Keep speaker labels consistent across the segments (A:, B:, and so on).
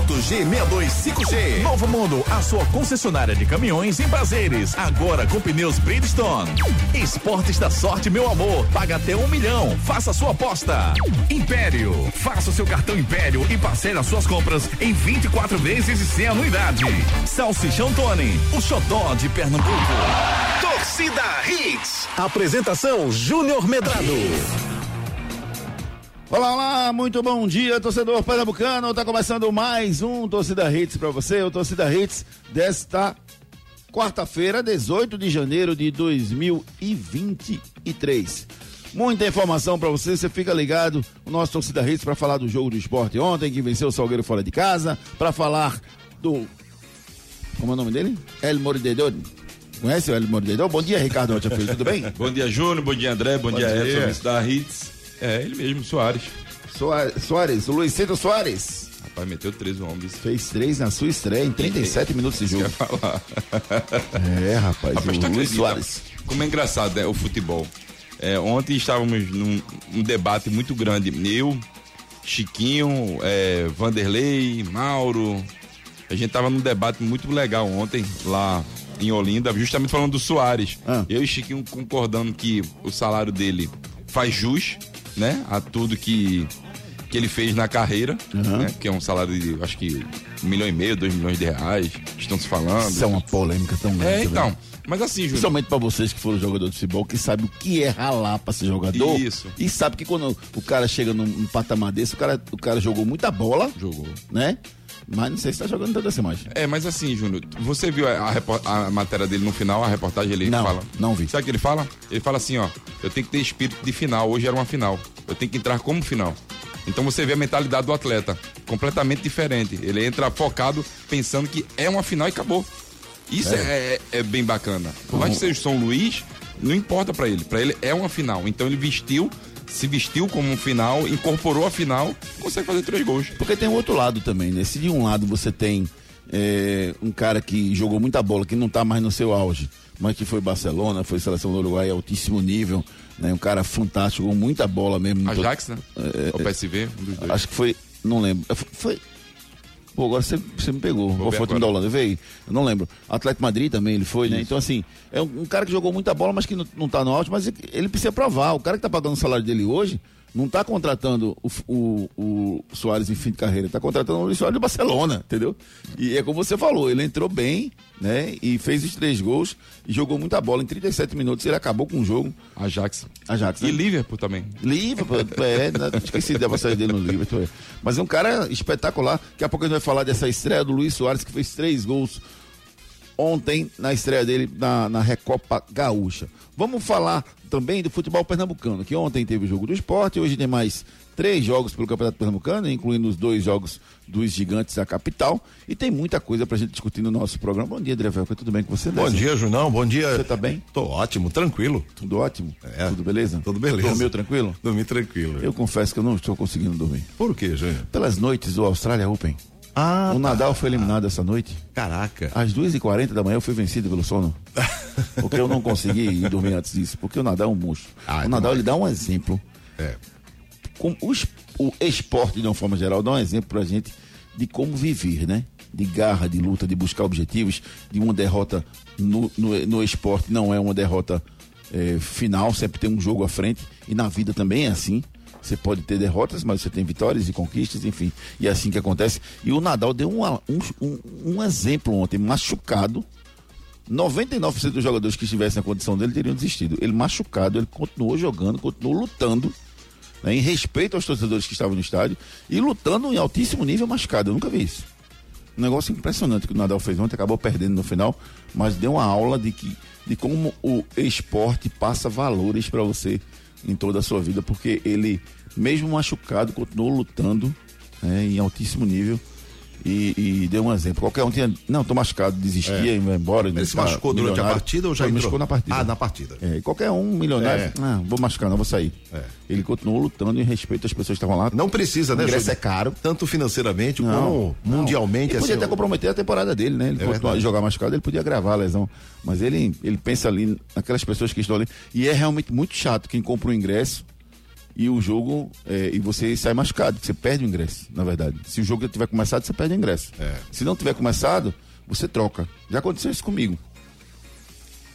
A: Moto G62 Novo Mundo, a sua concessionária de caminhões em prazeres. Agora com pneus Bridgestone. Esportes da sorte, meu amor. Paga até um milhão. Faça sua aposta. Império. Faça o seu cartão Império e parcele as suas compras em 24 vezes e sem anuidade. Salsichão Tony, o xodó de Pernambuco. Torcida Hits. Apresentação Júnior Medrado.
B: Olá, olá, muito bom dia, torcedor pernambucano. Tá começando mais um Torcida Hits para você, o Torcida Hits desta quarta-feira, 18 de janeiro de 2023. Muita informação para você, você fica ligado o nosso Torcida Hits para falar do jogo do esporte ontem, que venceu o Salgueiro fora de casa, para falar do. Como é o nome dele? El Mordedor. Conhece o El Mordedor? Bom dia, Ricardo Rocha Filho, tudo bem?
C: bom dia, Júnior, bom dia, André, bom, bom dia, dia. Edson, da Hits. É, ele mesmo, Soares.
B: Soares, Soares o Luizito Soares.
C: Rapaz, meteu três homens.
B: Fez três na sua estreia em 37 minutos de jogo.
C: falar.
B: É, rapaz, rapaz
C: o Luiz Soares. Como é engraçado né, o futebol. É, ontem estávamos num um debate muito grande. Eu, Chiquinho, é, Vanderlei, Mauro. A gente estava num debate muito legal ontem, lá em Olinda, justamente falando do Soares. Ah. Eu e Chiquinho concordando que o salário dele faz jus né? A tudo que, que ele fez na carreira, uhum. né? Que é um salário de, acho que, um milhão e meio, dois milhões de reais, estão se falando.
B: Isso é uma polêmica tão grande.
C: É, né? então. Mas assim, Júnior.
B: Principalmente pra vocês que foram jogador de futebol, que sabe o que é ralar pra ser jogador.
C: Isso.
B: E sabe que quando o cara chega num, num patamar desse, o cara, o cara jogou muita bola.
C: Jogou.
B: Né? Mas não sei se tá jogando toda essa imagem.
C: É, mas assim, Júnior, você viu a, a, a, matéria dele no final, a reportagem ele
B: não,
C: fala?
B: Não vi.
C: Sabe o que ele fala? Ele fala assim, ó, eu tenho que ter espírito de final, hoje era uma final. Eu tenho que entrar como final. Então você vê a mentalidade do atleta, completamente diferente. Ele entra focado, pensando que é uma final e acabou. Isso é, é, é bem bacana. Por mais que seja o São Luís, não importa para ele. Para ele é uma final. Então ele vestiu se vestiu como um final, incorporou a final, consegue fazer três gols.
B: Porque tem um outro lado também, né? Se de um lado você tem é, um cara que jogou muita bola, que não está mais no seu auge, mas que foi Barcelona, foi seleção do Uruguai altíssimo nível, né? Um cara fantástico, com muita bola mesmo.
C: Ajax, né? É, o PSV, um dos dois.
B: Acho que foi, não lembro. Foi, Pô, agora você, você me pegou. Qual foi o time da Holanda? Veio? Eu não lembro. Atlético Madrid também ele foi, né? Isso. né? Então, assim, é um, um, cara que jogou muita bola, mas que não, não tá no alto, mas ele precisa provar. O cara que tá pagando o salário dele hoje não está contratando o, o, o, Soares em fim de carreira, está contratando o Luiz Soares do Barcelona, entendeu? E é como você falou, ele entrou bem, né? E fez os três gols e jogou muita bola. Em 37 minutos ele acabou com o jogo.
C: Ajax.
B: Ajax.
C: Né? E Liverpool também.
B: Liverpool, é, né? esqueci da passagem dele no Liverpool. É. Mas é um cara espetacular. Daqui a pouco a gente vai falar dessa estreia do Luiz Soares, que fez três gols ontem na estreia dele na, na Recopa Gaúcha. Vamos falar também do futebol pernambucano, que ontem teve o jogo do esporte, hoje tem mais três jogos pelo Campeonato Pernambucano, incluindo os dois jogos dos gigantes da capital. E tem muita coisa pra gente discutir no nosso programa. Bom dia, André Velca, tudo bem com você?
D: Bom dia, Junão, bom dia.
B: Você tá bem?
D: Tô ótimo, tranquilo.
B: Tudo ótimo?
D: É.
B: Tudo beleza?
D: Tudo beleza.
B: Dormiu tranquilo?
D: Dormi tranquilo.
B: Eu confesso que eu não estou conseguindo dormir.
D: Por quê, Júnior?
B: Pelas noites do Austrália Open.
D: Ah,
B: o Nadal foi eliminado essa noite.
D: Caraca.
B: Às 2h40 da manhã eu fui vencido pelo sono. Porque eu não consegui ir dormir antes disso. Porque o Nadal é um monstro. Ah, o Nadal ele dá um exemplo.
D: É.
B: Com os, o esporte, de uma forma geral, dá um exemplo pra gente de como viver, né? De garra, de luta, de buscar objetivos, de uma derrota no, no, no esporte não é uma derrota é, final, sempre tem um jogo à frente. E na vida também é assim. Você pode ter derrotas, mas você tem vitórias e conquistas, enfim. E é assim que acontece. E o Nadal deu um, um, um exemplo ontem, machucado. 99% dos jogadores que estivessem na condição dele teriam desistido. Ele machucado, ele continuou jogando, continuou lutando, né, em respeito aos torcedores que estavam no estádio e lutando em altíssimo nível machucado. Eu nunca vi isso. Um negócio impressionante que o Nadal fez ontem, acabou perdendo no final, mas deu uma aula de que de como o esporte passa valores para você em toda a sua vida, porque ele, mesmo machucado, continuou lutando né, em altíssimo nível. E, e, deu um exemplo. Qualquer um tinha. Não, tô machucado, desistia é. e vai embora.
D: Ele se machucou durante a partida ou já
B: Ele machucou na partida.
D: Ah, na partida.
B: É, e qualquer um milionário, é. ah, vou machucar, não, vou sair.
D: É.
B: Ele continuou lutando em respeito às pessoas que estavam lá.
D: Não precisa, né,
B: O é caro.
D: Tanto financeiramente não, como não. mundialmente.
B: Ele podia assim, até comprometer a temporada dele, né? Ele é jogar machucado, ele podia gravar a lesão. Mas ele, ele pensa ali naquelas pessoas que estão ali. E é realmente muito chato quem compra o ingresso e o jogo é, e você sai machucado, você perde o ingresso, na verdade. Se o jogo tiver começado, você perde o ingresso.
D: É.
B: Se não tiver começado, você troca. Já aconteceu isso comigo.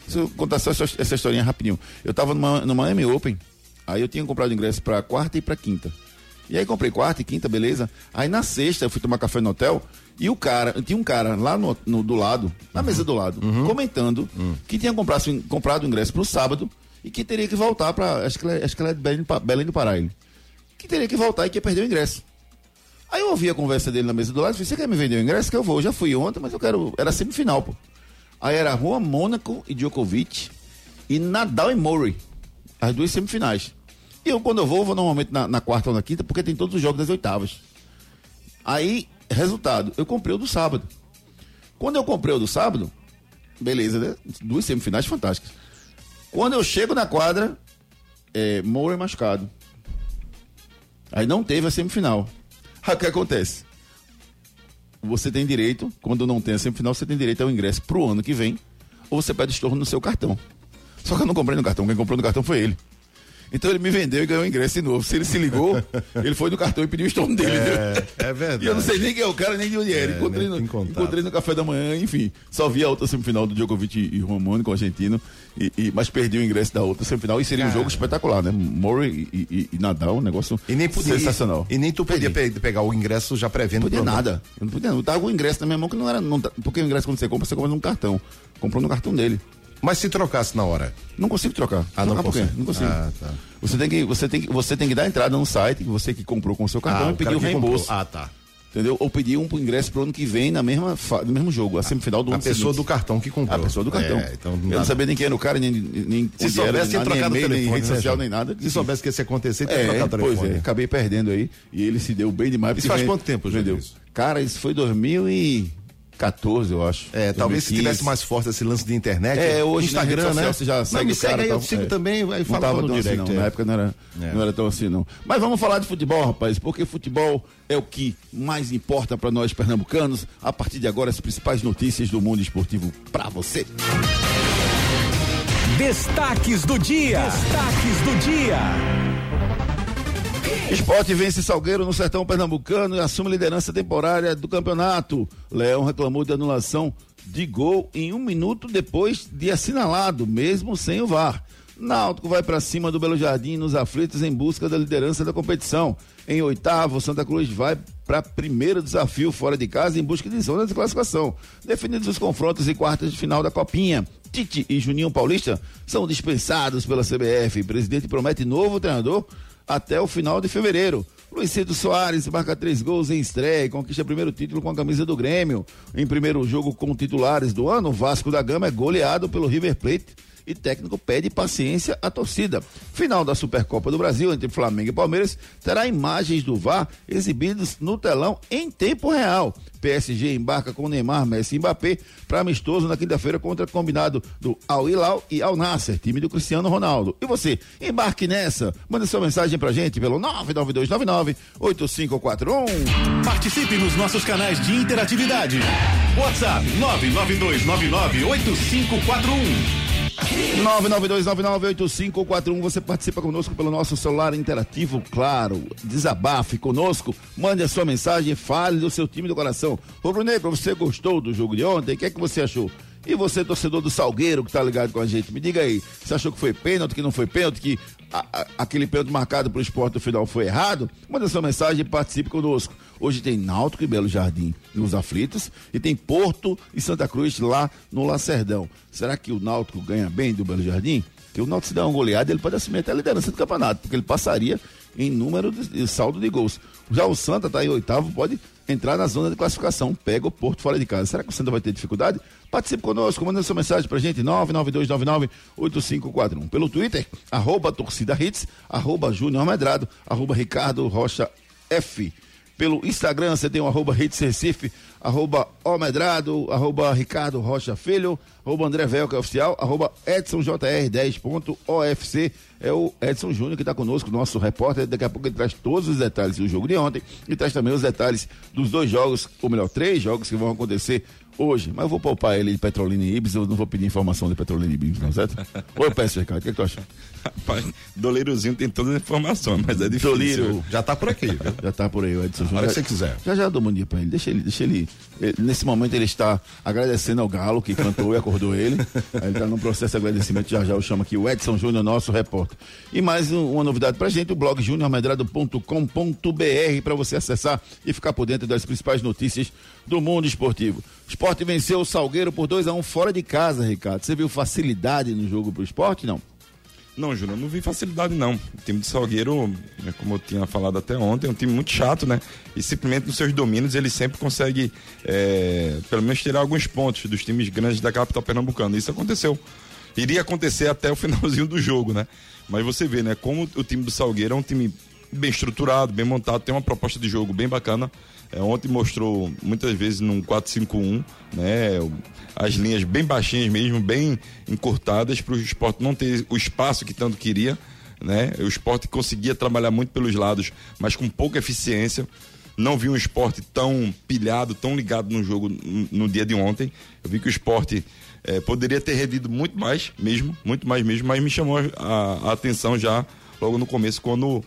B: Se eu contar só essa, essa historinha rapidinho. Eu tava numa, no Miami Open, aí eu tinha comprado ingresso pra quarta e pra quinta. E aí comprei quarta e quinta, beleza. Aí na sexta eu fui tomar café no hotel e o cara, tinha um cara lá no, no- do lado, na mesa do lado, comentando que tinha comprado, comprado o ingresso pro sábado e que teria que voltar pra. Acho que ela, é de Belém, Belém do Pará. ele. Que teria que voltar e que ia perder o ingresso. Aí eu ouvi a conversa dele na mesa do lado e Você quer me vender o ingresso? Que eu vou. Eu já fui ontem, mas eu quero. Era semifinal, pô. Aí era Juan Mônaco e Djokovic e Nadal e Murray. As duas semifinais. E eu, quando eu vou, vou normalmente na, na quarta ou na quinta, porque tem todos os jogos das oitavas. Aí, resultado, eu comprei o do sábado. Quando eu comprei o do sábado, beleza, né? Duas semifinais fantásticas. Quando eu chego na quadra, é, Murray machucado. Aí não teve a semifinal. Aí o que acontece? Você tem direito, quando não tem a semifinal, você tem direito ao ingresso pro ano que vem, ou você pede estorno no seu cartão. Só que eu não comprei no cartão, quem comprou no cartão foi ele. Então ele me vendeu e ganhou o ingresso de novo. Se ele se ligou, ele foi no cartão e pediu o estorno dele. entendeu?
D: É verdade.
B: E eu não sei nem quem é o cara, nem de onde era.
D: É,
B: encontrei, no, encontrei no café da manhã, enfim. Só vi a outra semifinal do Djokovic e Romano com o argentino, e, e- mas perdi o ingresso da outra semifinal. E seria um jogo espetacular, né? Murray e, e- e Nadal, um negócio
D: E nem podia,
B: sensacional.
D: E nem tu podia pe- pegar o ingresso já prevendo.
B: Não podia nada. Eu não podia, eu tava com o ingresso na minha mão que não era. Não, tá- porque o ingresso quando você compra, você compra num cartão. Comprou no cartão dele.
D: Mas se trocasse na hora.
B: Não consigo trocar.
D: Ah, não
B: trocar
D: consegue.
B: Não consigo.
D: Ah, tá.
B: Você tem que, você tem que, você tem que dar entrada no site, você que comprou com o seu cartão
D: Ah,
B: e pedir
D: cara
B: o
D: que
B: reembolso.
D: comprou. Ah, tá.
B: Entendeu? Ou pedir um ingresso pro ano que vem na mesma no mesmo jogo, a semifinal do
D: A
B: ano
D: pessoa
B: seguinte.
D: do cartão que comprou.
B: A pessoa do cartão.
D: É, então
B: eu não sabia nem quem era o cara, nem, nem
D: Se soubesse, tinha trocado
B: nem
D: telefone.
B: nem rede
D: né,
B: social, nem nada.
D: Se soubesse que ia acontecer, tinha
B: É,
D: trocado o
B: pois
D: telefone.
B: é, acabei perdendo aí. E ele se deu bem demais.
D: Isso faz
B: vem-
D: quanto tempo, Júlio, isso?
B: Cara, isso foi 2014, eu acho.
D: É, talvez se
B: 2015.
D: tivesse mais forte esse lance de internet.
B: É, hoje na
D: Instagram,
B: rede social
D: né?
B: você já
D: Não,
B: segue
D: me
B: o cara,
D: segue aí, eu
B: então,
D: sigo
B: é.
D: também, aí fala
B: tava
D: no
B: tão assim,
D: direct.
B: não.
D: é.
B: Na época não era,
D: É.
B: não era tão assim, não. Mas vamos falar de futebol, rapaz, porque futebol é o que mais importa para nós pernambucanos. A partir de agora, as principais notícias do mundo esportivo para você.
E: Destaques do dia. Destaques do dia.
B: Esporte vence Salgueiro no sertão pernambucano e assume liderança temporária do campeonato. Leão reclamou de anulação de gol em um minuto depois de assinalado, mesmo sem o VAR. Náutico vai para cima do Belo Jardim nos aflitos em busca da liderança da competição. Em oitavo, Santa Cruz vai para primeiro desafio fora de casa em busca de zona de classificação. Definidos os confrontos em quartas de final da Copinha. Tite e Juninho Paulista são dispensados pela CBF. O presidente promete novo treinador até o final de fevereiro. Luizito Soares marca três gols em estreia e conquista primeiro título com a camisa do Grêmio. Em primeiro jogo com titulares do ano, o Vasco da Gama é goleado pelo River Plate e técnico pede paciência à torcida. Final da Supercopa do Brasil entre Flamengo e Palmeiras terá imagens do VAR exibidas no telão em tempo real. PSG embarca com Neymar, Messi e Mbappé para amistoso na quinta-feira contra combinado do Al Hilal e Al Nasser, time do Cristiano Ronaldo. E você, embarque nessa. Manda sua mensagem pra gente pelo 99299 8541.
E: Participe nos nossos canais de interatividade. WhatsApp 992998541.
B: 992998541. Você participa conosco pelo nosso celular interativo, claro. Desabafe conosco. Mande a sua mensagem, fale do seu time do coração. Rubro Negro, você gostou do jogo de ontem? O que é que você achou? E você, torcedor do Salgueiro, que tá ligado com a gente, me diga aí. Você achou que foi pênalti, que não foi pênalti, que a- a- aquele pênalti marcado pro esporte no final foi errado? Manda sua mensagem e participe conosco. Hoje tem Náutico e Belo Jardim nos aflitos e tem Porto e Santa Cruz lá no Lacerdão. Será que o Náutico ganha bem do Belo Jardim? Porque o Náutico se der uma goleada, ele pode assumir até a liderança do campeonato, porque ele passaria em número de saldo de gols. Já o Santa está em oitavo, pode entrar na zona de classificação, pega o Porto fora de casa. Será que o Santa vai ter dificuldade? Participe conosco, manda sua mensagem pra gente, 992998541. Pelo Twitter, arroba torcida hits, arroba Júnior Medrado, arroba Ricardo Rocha F. Pelo Instagram, você tem o arroba Hits Recife, arroba Omedrado, arroba Ricardo Rocha Filho, arroba André Velca Oficial, arroba Edson JR10.ofc é o Edson Júnior que está conosco, nosso repórter. Daqui a pouco ele traz todos os detalhes do jogo de ontem e traz também os detalhes dos dois jogos, ou melhor, três jogos que vão acontecer hoje. Mas eu vou poupar ele de Petrolina e Ibis, eu não vou pedir informação de Petrolina e Ibis, não, certo? Ou eu peço, Ricardo, o que, é que tu acha?
C: Rapaz, Doleirozinho tem todas as informações, mas é difícil.
B: Doleiro.
D: Já tá por aqui, viu?
B: Já tá por aí o Edson
D: A
B: Júnior.
D: hora que você quiser.
B: Já já dou um bom dia pra ele. Deixa ele, deixa ele, ele- Nesse momento ele está agradecendo ao Galo que cantou e acordou ele. Aí ele tá num processo de agradecimento. Já já eu chamo aqui o Edson Júnior, nosso repórter. E mais um- uma novidade pra gente: o blog juniormedrado.com.br para você acessar e ficar por dentro das principais notícias do mundo esportivo. O esporte venceu o Salgueiro por 2 a 1 fora de casa, Ricardo. Você viu facilidade no jogo pro esporte? Não.
C: Não, Júnior, não vi facilidade não. O time de Salgueiro, né, como eu tinha falado até ontem, é um time muito chato, né? E simplesmente nos seus domínios ele sempre consegue, é, pelo menos, tirar alguns pontos dos times grandes da capital pernambucana. Isso aconteceu. Iria acontecer até o finalzinho do jogo, né? Mas você vê, né, como o time do Salgueiro é um time bem estruturado, bem montado, tem uma proposta de jogo bem bacana. É, ontem mostrou muitas vezes num 4-5-1, né? As linhas bem baixinhas mesmo, bem encurtadas para o esporte não ter o espaço que tanto queria, né? O esporte conseguia trabalhar muito pelos lados, mas com pouca eficiência. Não vi um esporte tão pilhado, tão ligado no jogo no, dia de ontem. Eu vi que o esporte eh, poderia ter rendido muito mais mesmo, muito mais mesmo, mas me chamou a, a atenção já logo no começo, quando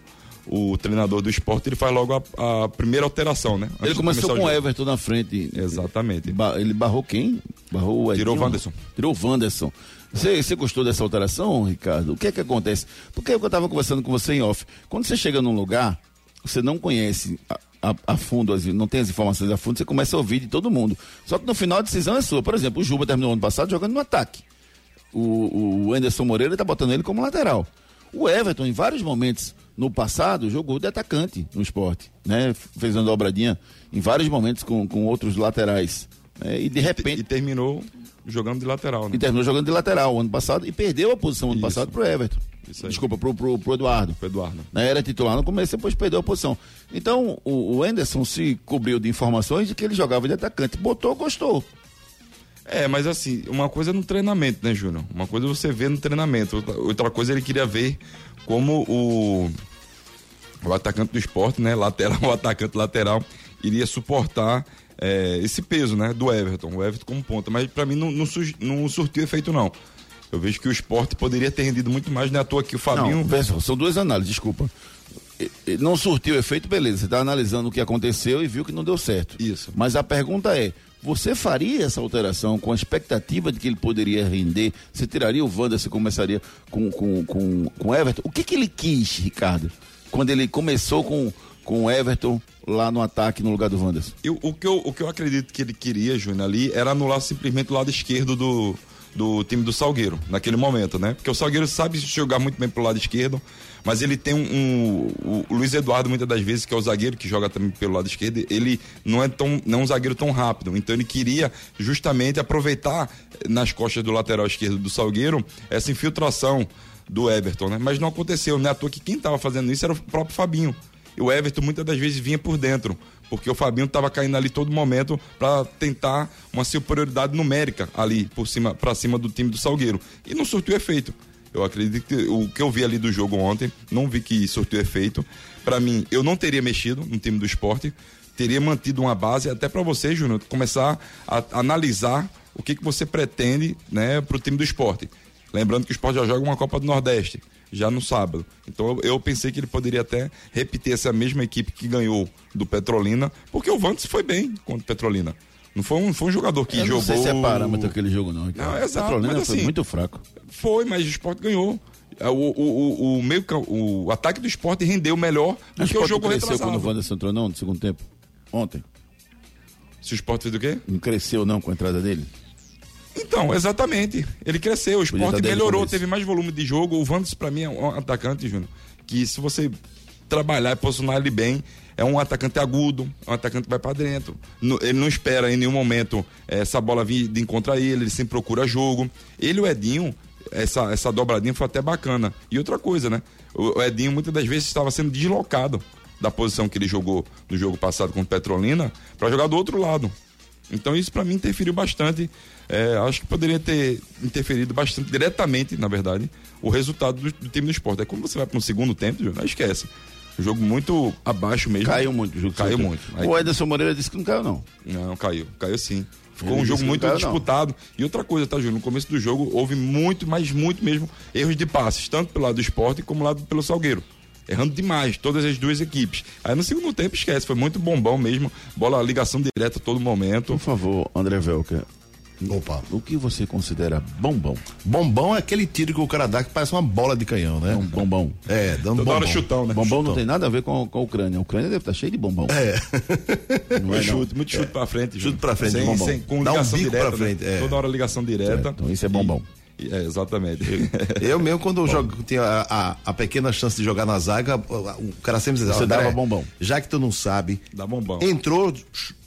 C: o treinador do esporte ele faz logo a, a primeira alteração, né? Antes
B: Ele começou com o. Everton na frente.
C: Exatamente.
B: Ba- ele barrou quem? Barrou o
C: Tirou o
B: Edinho?
C: Wanderson.
B: Tirou o Wanderson. Você, você gostou dessa alteração, Ricardo? O que é que acontece? Porque eu estava conversando com você em off. Quando você chega num lugar, você não conhece a, a- a fundo, as- não tem as informações a fundo, você começa a ouvir de todo mundo. Só que no final a decisão é sua. Por exemplo, o Juba terminou ano passado jogando no ataque. O, o Anderson Moreira está botando ele como lateral. O Everton, em vários momentos no passado, jogou de atacante no esporte. Né? Fez uma dobradinha em vários momentos com, com outros laterais. né? E de
C: E
B: repente.
C: terminou jogando de lateral, né?
B: E terminou jogando de lateral ano passado e perdeu a posição ano
C: Isso.
B: passado pro Everton. Desculpa, pro, pro, pro Eduardo.
C: Pro Eduardo.
B: Né, Era titular no começo, depois perdeu a posição. Então, o, o Anderson se cobriu de informações de que ele jogava de atacante. Botou, gostou.
C: É, mas assim, uma coisa é no treinamento, né, Júnior? Uma coisa é você vê no treinamento, outra coisa ele queria ver como o, o atacante do esporte, né, lateral, o atacante lateral, iria suportar é, esse peso, né, do Everton, o Everton como ponta. Mas pra mim não, não, não surtiu efeito, não. Eu vejo que o esporte poderia ter rendido muito mais, não é à toa que o Fabinho...
B: Não, são duas análises, desculpa. Não surtiu efeito, beleza. Você está analisando o que aconteceu e viu que não deu certo.
C: Isso.
B: Mas a pergunta é: você faria essa alteração com a expectativa de que ele poderia render? Você tiraria o Wanda, você começaria com com, com, com Everton? O que, que ele quis, Ricardo, quando ele começou com, com o Everton lá no ataque no lugar do Wanderson?
C: O, que eu, o que eu acredito que ele queria, Júnior, ali, era anular simplesmente o lado esquerdo do, do time do Salgueiro, naquele momento, né? Porque o Salgueiro sabe jogar muito bem pro lado esquerdo, mas ele tem um. um- o, o Luiz Eduardo, muitas das vezes, que é o zagueiro que joga também pelo lado esquerdo, ele não é, tão, não é um zagueiro tão rápido. Então ele queria justamente aproveitar eh, nas costas do lateral esquerdo do Salgueiro essa infiltração do Everton, né? Mas não aconteceu, né? À toa que quem estava fazendo isso era o próprio Fabinho. E o Everton muitas das vezes vinha por dentro, porque o Fabinho estava caindo ali todo momento para tentar uma superioridade numérica ali por cima para cima do time do Salgueiro. E não surtiu efeito. Eu acredito que o que eu vi ali do jogo ontem, não vi que surtiu efeito. Para mim, eu não teria mexido no time do esporte, teria mantido uma base até para você, Júnior, começar a analisar o que, que você pretende, né, para o time do esporte. Lembrando que o esporte já joga uma Copa do Nordeste, já no sábado. Então eu, pensei que ele poderia até repetir essa mesma equipe que ganhou do Petrolina, porque o Vantes foi bem contra o Petrolina. Não foi um, foi um jogador que
B: Eu
C: jogou.
B: não sei se é parâmetro aquele jogo, não.
C: Não, é exato,
B: Petrolina
C: mas
B: foi
C: assim,
B: muito fraco.
C: Foi, mas o esporte ganhou. É, O, o, o, o meio o ataque do esporte rendeu melhor do que o jogo
B: cresceu
C: retrasado.
B: quando o Wanderson entrou, não, no segundo tempo? Ontem.
C: Se o esporte fez o quê?
B: Não cresceu, não, com a entrada dele?
C: Então, exatamente. Ele cresceu, o esporte melhorou, teve mais volume de jogo. O Vandes, pra mim, é um atacante, Júnior, que se você trabalhar e posicionar ele bem, é um atacante agudo, é um atacante que vai pra dentro. Ele não espera em nenhum momento eh, essa bola vir de encontrar ele, ele sempre procura jogo. Ele e o Edinho, essa, essa dobradinha foi até bacana. E outra coisa, né? O, Edinho muitas das vezes estava sendo deslocado da posição que ele jogou no jogo passado contra o Petrolina para jogar do outro lado. Então isso para mim interferiu bastante. É, acho que poderia ter interferido bastante diretamente, na verdade, o resultado do, do time do esporte. É quando você vai para um segundo tempo, aí esquece. Jogo muito abaixo mesmo.
B: Caiu muito jogo.
C: Caiu muito. Aí-
B: O Ederson Moreira disse que não caiu, não.
C: não, caiu. Caiu sim. Ficou
B: Ele
C: um jogo muito
B: não caiu, não.
C: disputado. E outra coisa, tá, Júnior? No começo do jogo houve muito, mas muito mesmo, erros de passes, tanto pelo lado do esporte como lado pelo Salgueiro. Errando demais, todas as duas equipes. Aí no segundo tempo, esquece, foi muito bombão mesmo. Bola, ligação direta a todo momento.
B: Por favor, André Velker,
D: Opa.
B: o que você considera bombom?
D: Bombom é aquele tiro que o cara dá que parece uma bola de canhão, né?
B: Um bombom.
D: É, dando
C: Toda
D: bombom.
C: hora chutão, né?
B: Bombom não
D: Chutão.
B: tem nada a ver com, com a Ucrânia. A Ucrânia deve estar cheia de bombom.
D: É,
B: Não é,
C: Muito
B: não.
C: chute, muito chute pra frente.
D: Chute pra frente,
C: sem,
D: bombom.
C: sem- com
D: Dá um
C: ligação
D: bico
C: direta.
D: pra frente,
C: né?
D: é.
C: Toda hora ligação direta.
B: Certo, então isso é bombom.
C: E- é, exatamente.
D: eu mesmo quando eu jogo, tinha a, a, a pequena chance de jogar na zaga, o cara sempre dizia,
B: Você
D: "André,
B: dava bombom."
D: Já que tu não sabe,
C: Dá bombom.
D: entrou,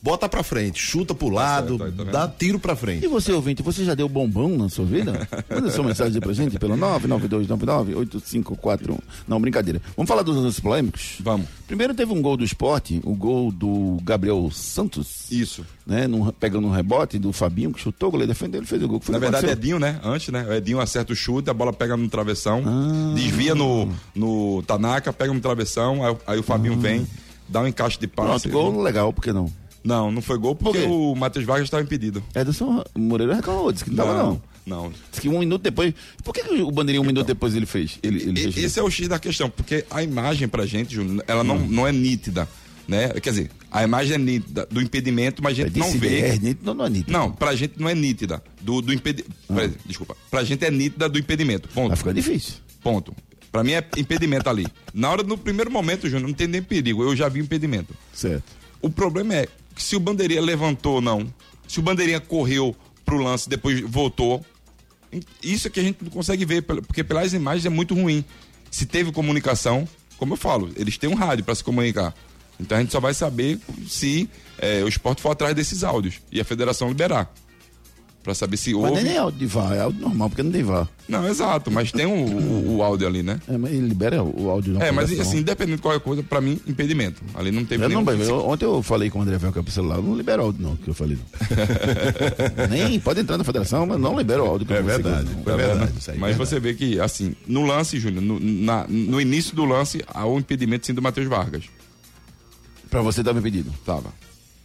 D: bota pra frente, chuta pro lado,
C: certo, aí, tá vendo?
D: dá tiro pra frente.
B: E você, ouvinte, você já deu bombom na sua vida? Manda sua mensagem pra gente pelo 992998541. Não, brincadeira. Vamos falar dos lances polêmicos?
C: Vamos.
B: Primeiro teve um gol do esporte, o gol do Gabriel Santos.
C: Isso.
B: Né, num- pegando um rebote do Fabinho, que chutou, o goleiro defendeu, ele fez o gol. Foi
C: Na verdade, é
B: aconteceu.
C: Edinho, né? Antes, né? O Edinho acerta o chute, a bola pega no travessão,
B: Ah.
C: desvia no, no Tanaka, pega no travessão, aí, aí o Fabinho vem, dá um encaixe de passe.
B: Ah. Pronto, gol legal, por que não?
C: Não, não foi gol porque
B: Por
C: o Matheus Vargas estava impedido.
B: Ederson Moreira reclamou, disse que não tava não.
C: Não.
B: Disse que um minuto depois. Por que, que o Bandeirinha um minuto depois ele fez? Ele, ele fez
C: Esse é o X da questão, porque a imagem pra gente, Júnior, ela não, não é nítida, né? Quer dizer, a imagem é nítida do impedimento, mas a gente não
B: Disse
C: vê.
B: É, nítido, não, não é nítido.
C: Não, pra gente não é nítida. Do, do impedimento. Desculpa. Pra gente é nítida do impedimento. Ponto.
B: Vai ficar difícil.
C: Ponto. Pra mim é impedimento ali. Na hora, no primeiro momento, Júnior, não tem nem perigo. Eu já vi impedimento.
B: Certo.
C: O problema é se o Bandeirinha levantou ou não, se o Bandeirinha correu pro lance depois voltou, isso é que a gente não consegue ver, porque pelas imagens é muito ruim. Se teve comunicação, como eu falo, eles têm um rádio para se comunicar. Então a gente só vai saber se eh, o esporte for atrás desses áudios e a federação liberar. Pra saber se
B: Mas
C: houve.
B: nem é áudio de VAR, é áudio normal, porque não tem VAR.
C: Não, exato, mas tem o, o- o áudio ali, né?
B: É, mas ele libera o áudio
C: É, mas assim, independente de qualquer coisa, pra mim, impedimento. Ali não teve
B: Eu não,
C: nenhum-
B: eu- ontem eu falei com o André Velker pro celular, não libera áudio não, que eu falei. não. Nem pode entrar na federação, mas não libera o áudio. que eu
D: É
B: ele,
D: verdade,
B: não.
D: foi verdade. Isso aí,
C: Mas
D: verdade.
C: você vê que, assim, no lance, Júnior, no, na- no início do lance, há um impedimento sim do Matheus Vargas.
B: Pra você tá me pedindo.
C: Estava.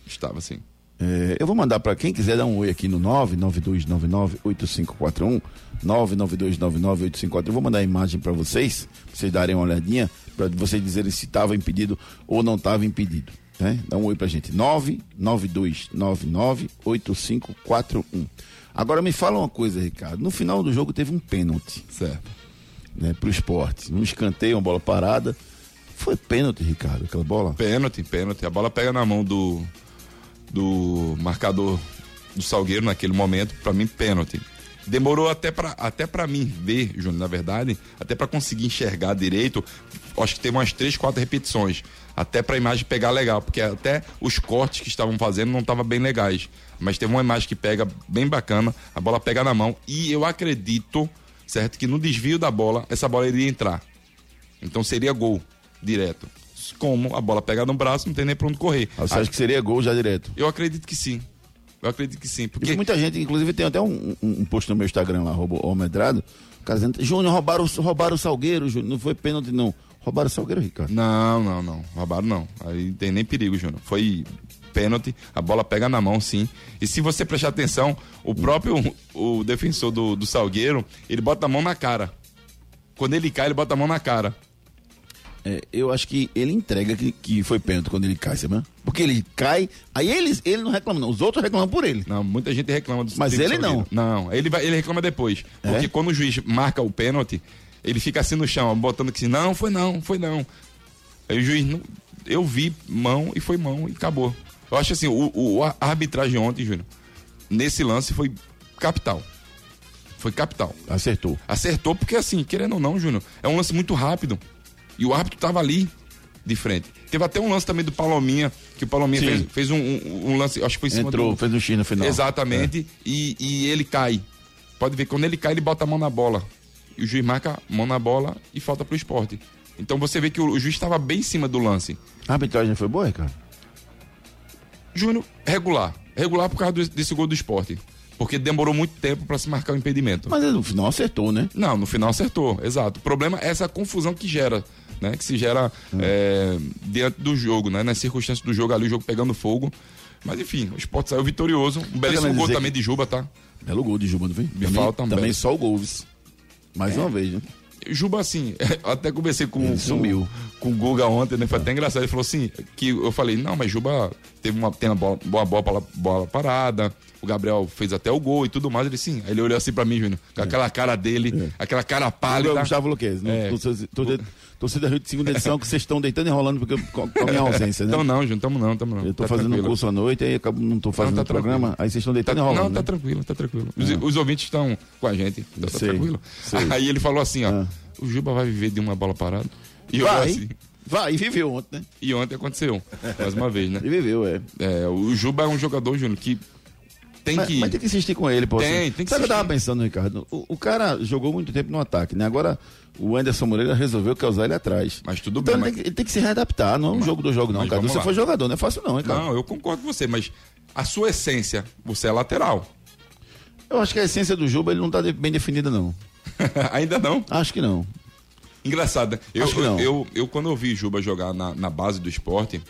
C: Estava, sim.
B: É, eu vou mandar pra quem quiser dar um oi aqui no 992998541, 992998541. Eu vou mandar a imagem pra vocês, pra vocês darem uma olhadinha, pra vocês dizerem se estava impedido ou não estava impedido. Né? Dá um oi pra gente. 992998541. Agora me fala uma coisa, Ricardo. No final do jogo teve um pênalti
C: Certo.
B: né, pro esporte. Um escanteio, uma bola parada. Foi pênalti, Ricardo, aquela bola?
C: Pênalti, pênalti. A bola pega na mão do, do marcador do Salgueiro naquele momento. Pra mim, pênalti. Demorou até pra, até pra mim ver, Júnior, na verdade, até pra conseguir enxergar direito. Acho que teve umas três, quatro repetições. Até pra imagem pegar legal, porque até os cortes que estavam fazendo não estavam bem legais. Mas teve uma imagem que pega bem bacana, a bola pega na mão. E eu acredito, certo, que no desvio da bola, essa bola iria entrar. Então seria gol direto. Como a bola pega no braço, não tem nem pra onde correr.
B: Ah, Você acha que seria gol já direto?
C: Eu acredito que sim. Eu acredito que sim.
B: Porque muita gente, inclusive tem até um, um- um post no meu Instagram lá, arroba o Medrado, o cara dizendo, Júnior, roubaram, o- roubaram o Salgueiro, Júnior, não foi pênalti não. Roubaram o Salgueiro, Ricardo.
C: Não, não, não. Roubaram não. Aí não tem nem perigo, Júnior. Foi pênalti, a bola pega na mão, sim. E se você prestar atenção, o próprio o defensor do, do Salgueiro, ele bota a mão na cara. Quando ele cai, ele bota a mão na cara.
B: É, eu acho que ele entrega que, que foi pênalti quando ele cai, sabe? Porque ele cai, aí eles, ele não reclama não, os outros reclamam por ele.
C: Não, muita gente reclama do
B: Mas ele
C: Salgueiro. Não, ele, vai, ele reclama depois.
B: É?
C: Porque quando o juiz marca o pênalti, ele fica assim no chão, botando que assim, não, foi não, foi não. Aí o juiz, não, eu vi mão e foi mão e acabou. Eu acho assim, o, o- a arbitragem ontem, Júnior, nesse lance foi capital. Foi capital.
B: Acertou.
C: Acertou porque assim, querendo ou não, Júnior, é um lance muito rápido. E o árbitro tava ali, de frente. Teve até um lance também do Palominha, que o Palominha
B: Sim.
C: fez, fez um, um- um lance, acho que foi em cima
B: Entrou,
C: do...
B: fez um X no final.
C: Exatamente. E, e ele cai. Pode ver, quando ele cai, ele bota a mão na bola. E o juiz marca a mão na bola e falta pro esporte. Então você vê que o, o juiz estava bem em cima do lance.
B: A arbitragem foi boa, Ricardo?
C: Júnior, regular. Regular por causa do- desse gol do esporte. Porque demorou muito tempo pra se marcar o impedimento.
B: Mas no final acertou, né?
C: Não, no final acertou, exato. O problema é essa confusão que gera, né? Que se gera
B: Hum.
C: é, diante do jogo, né? Nas circunstâncias do jogo ali, o jogo pegando fogo. Mas enfim, o esporte saiu vitorioso. Um belíssimo gol também de Juba, tá?
B: Belo gol de Juba, não foi?
C: Me falta
B: também
C: belo.
B: só o Golves. Mais uma vez, né?
C: Juba, assim, eu até conversei com,
B: sumiu.
C: com o Guga ontem, né? Foi até engraçado. Ele falou assim: que eu falei, não, mas Juba teve uma, tem uma boa bola, bola, bola parada. O Gabriel fez até o gol e tudo mais. Ele sim. Aí ele olhou assim pra mim, Júnior, com aquela cara dele, aquela cara
B: O
C: pálida.
B: Gustavo Luquez.
C: É.
B: Torcida Rio de segunda edição que vocês estão deitando e rolando porque, com, com a minha ausência, né?
C: Então não, Júnior, tamo não, tamo não.
B: Eu tô
C: Tá
B: fazendo um
C: tranquilo.
B: curso à noite e acabo, não tô fazendo
C: tá
B: o programa. Aí vocês estão
C: Tá,
B: deitando e rolando.
C: não, tá
B: né?
C: tranquilo, tá tranquilo. Os, os ouvintes estão com a gente, tá
B: Sei,
C: tranquilo.
B: sei.
C: Aí ele falou assim, ó,
B: Ah.
C: o Juba vai viver de uma bola parada. E eu
B: Vai,
C: assim,
B: vai, e viveu ontem, né?
C: e ontem aconteceu, mais uma vez, né?
B: E viveu, é.
C: É, o Juba é um jogador, Júnior, que tem
B: Mas,
C: que...
B: mas tem que insistir com ele, pô.
C: Tem,
B: assim.
C: tem que
B: Sabe o que eu tava pensando, Ricardo? O, o cara jogou muito tempo no ataque, né? Agora o Anderson Moreira resolveu causar ele atrás.
C: Mas tudo
B: então
C: bem,
B: ele, tem que, ele tem que se readaptar, não é um jogo do jogo, não,
C: mas
B: cara. Você
C: lá.
B: foi jogador, não é fácil, não, hein, cara?
C: Não, eu concordo com você, mas a sua essência, você é lateral.
B: Eu acho que a essência do Juba ele não tá bem definida, não.
C: Ainda não.
B: Acho que não.
C: Engraçado, né? Eu,
B: Acho que não.
C: eu, eu, quando eu vi Juba jogar na, na base do esporte,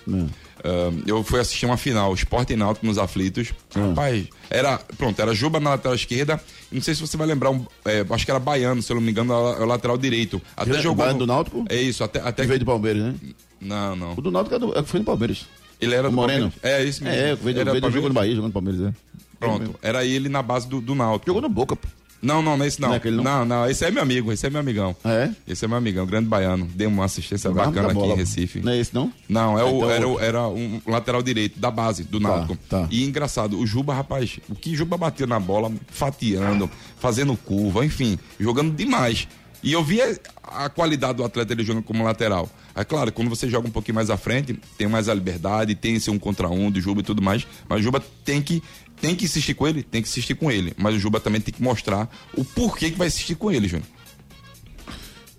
C: ah, eu fui assistir uma final, Esporte e Náutico nos aflitos. Rapaz, era. Pronto, era Juba na lateral esquerda. Não sei se você vai lembrar, um, é, acho que era baiano, se eu não me engano, o lateral direito. Até
B: Ele é
C: jogou.
B: baiano
C: no-
B: do Náutico?
C: É isso, até. até
B: Que veio do Palmeiras, né?
C: Não, não.
B: O do Náutico é, do, é foi no Palmeiras.
C: Ele era
B: O
C: do
B: Moreno?
C: Palmeiras. É, isso mesmo.
B: É, veio do,
C: Era
B: veio do
C: Palmeiras.
B: jogo no Bahia, jogando no Palmeiras, é.
C: Pronto, era ele na base do, do Náutico.
B: Jogou no Boca, pô.
C: Não, não, não é esse não.
B: Não é aquele não?
C: não, não, esse é meu amigo, esse é meu amigão.
B: Ah, é?
C: Esse é meu amigão, grande baiano. Deu uma assistência
B: Jogava
C: bacana aqui em. Recife.
B: Não é esse, não?
C: Não, é o,
B: Então,
C: era, era um lateral direito da base do Náutico.
B: tá.
C: E engraçado, o Juba, rapaz, o que Juba bateu na bola, fatiando, fazendo curva, enfim, jogando demais. E eu via a qualidade do atleta ele jogando como lateral. É claro, quando você joga um pouquinho mais à frente, tem mais a liberdade, tem esse um contra um do Juba e tudo mais. Mas o Juba tem que, tem que insistir com ele, tem que insistir com ele. Mas o Juba também tem que mostrar o porquê que vai insistir com ele, Júnior.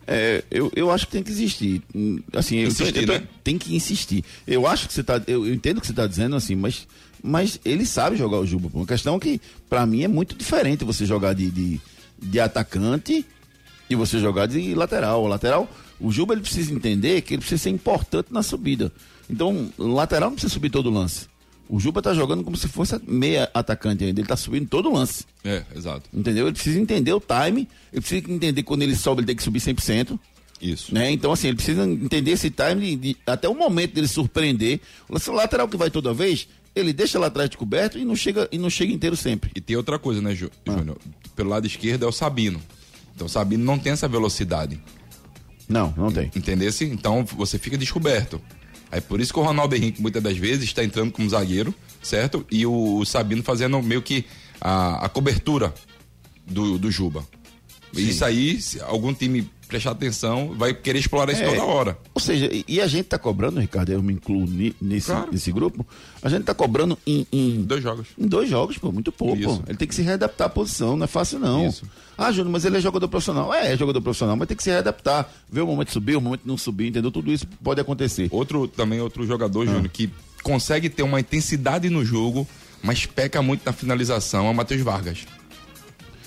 B: É, eu, eu acho que tem que existir. Assim,
C: Insistir,
B: eu
C: né?
B: tem que insistir. Eu acho que você tá. Eu, eu entendo o que você está dizendo, assim, mas, mas ele sabe jogar o Juba. pô. A questão é que, pra mim, é muito diferente você jogar de, de, de atacante e você jogar de lateral. O lateral, o Juba ele precisa entender que ele precisa ser importante na subida. Então, o lateral não precisa subir todo o lance. O Juba tá jogando como se fosse meia atacante ainda. Ele tá subindo todo o lance.
C: É, exato.
B: Entendeu? Ele precisa entender o time. Ele precisa entender quando ele sobe, ele tem que subir 100%.
C: Isso.
B: Né? Então, assim, ele precisa entender esse time de, de- até o momento dele surpreender. O lateral que vai toda vez, ele deixa lá atrás de coberto e não chega, e não chega inteiro sempre.
C: E tem outra coisa, né, Jú-
B: Ah.
C: Júnior? Pelo lado esquerdo é o Sabino. Então o Sabino não tem essa velocidade.
B: Não, não tem.
C: Entendesse? Então você fica descoberto. Aí por isso que o Ronaldo Henrique muitas das vezes está entrando como zagueiro, certo? E o, o Sabino fazendo meio que a, a cobertura do, do Juba. Isso aí, algum time prestar atenção, vai querer explorar isso
B: É.
C: toda hora.
B: Ou seja, e, a gente tá cobrando, Ricardo, eu me incluo nesse,
C: Claro.
B: nesse grupo, a gente tá cobrando em, em,
C: Dois jogos.
B: Em dois jogos, pô, muito pouco. Pô. Ele tem que se readaptar à posição, não é fácil não.
C: Isso.
B: Ah, Júnior, mas ele é jogador profissional. É, é jogador profissional, mas tem que se readaptar. Ver o momento de subir, o momento de não subir, entendeu? Tudo isso pode acontecer.
C: Outro, também outro jogador,
B: Ah.
C: Júnior, que consegue ter uma intensidade no jogo, mas peca muito na finalização, é o Matheus Vargas.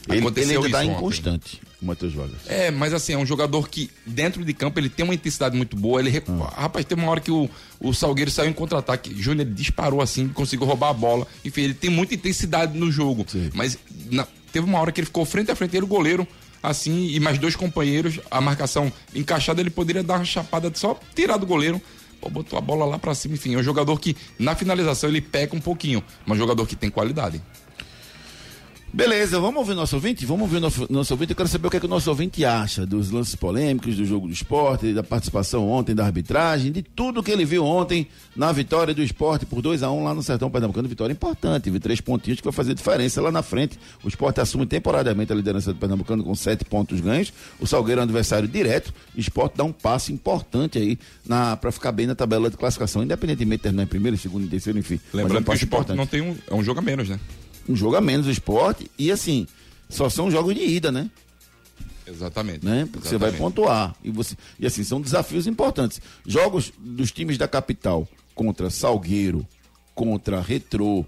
B: Ele, ele
C: Aconteceu
B: ainda tá inconstante, o Matheus Vargas.
C: É, mas assim, é um jogador que dentro de campo ele tem uma intensidade muito boa. Ele, rec- rapaz, teve uma hora que o, o Salgueiro saiu em contra-ataque. Júnior disparou assim, conseguiu roubar a bola. Enfim, ele tem muita intensidade no jogo.
B: Sim.
C: Mas na- teve uma hora que ele ficou frente a frente, ele o goleiro, assim, e mais dois companheiros, a marcação encaixada, ele poderia dar uma chapada, só tirar do goleiro. Pô, botou a bola lá pra cima, enfim, é um jogador que na finalização ele peca um pouquinho, mas um jogador que tem qualidade.
B: Beleza, vamos ouvir nosso ouvinte? Vamos ouvir nosso, nosso ouvinte. Eu quero saber o que, é que o nosso ouvinte acha dos lances polêmicos, do jogo do esporte, da participação ontem da arbitragem, de tudo que ele viu ontem na vitória do esporte por 2 a 1 lá no Sertão Pernambucano. Vitória importante, teve três pontinhos que vai fazer diferença lá na frente. O esporte assume temporariamente a liderança do Pernambucano com sete pontos ganhos. O Salgueiro é um adversário direto. O esporte dá um passo importante aí para ficar bem na tabela de classificação, independentemente de terminar em primeiro, segundo e terceiro, enfim. Mas é um
C: Lembrando que o esporte não tem um. É um jogo a menos, né?
B: Um jogo a menos o esporte e assim, só são jogos de ida, né?
C: Exatamente.
B: né? Porque você vai
C: Exatamente.
B: pontuar. E, você, e assim, são desafios importantes. Jogos dos times da capital contra Salgueiro, contra Retrô,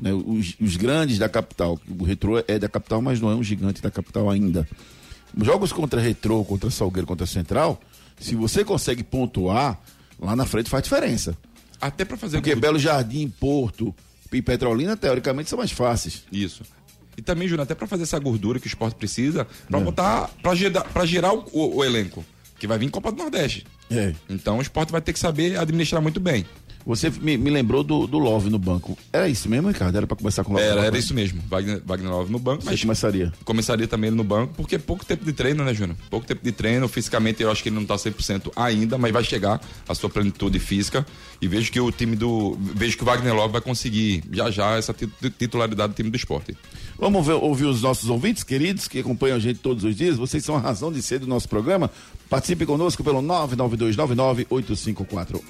B: né, os, os grandes da capital. O Retrô é da capital, mas não é um gigante da capital ainda. Jogos contra Retrô, contra Salgueiro, contra Central, se você consegue pontuar, lá na frente faz diferença.
C: Até para fazer
B: Porque Belo Jardim, Porto e Petrolina, teoricamente, são mais fáceis.
C: Isso. E também, Júnior, até para fazer essa gordura que o esporte precisa, para botar, para gerar, pra gerar o, o- o elenco, que vai vir Copa do Nordeste.
B: É.
C: Então o esporte vai ter que saber administrar muito bem.
B: Você me, me lembrou do, do Love no banco. Era isso mesmo, Ricardo? Era pra começar com o Love?
C: Era, era
B: banco?
C: isso mesmo. Wagner, Wagner Love no banco,
B: Você
C: mas
B: começaria.
C: começaria também ele no banco, porque é pouco tempo de treino, né, Júnior? Pouco tempo de treino. Fisicamente eu acho que ele não tá 100% ainda, mas vai chegar a sua plenitude física. E vejo que o time do. Vejo que o Wagner Love vai conseguir já já essa tit- titularidade do time do esporte.
B: Vamos ver, ouvir os nossos ouvintes queridos que acompanham a gente todos os dias. Vocês são a razão de ser do nosso programa. Participe conosco pelo 992998541.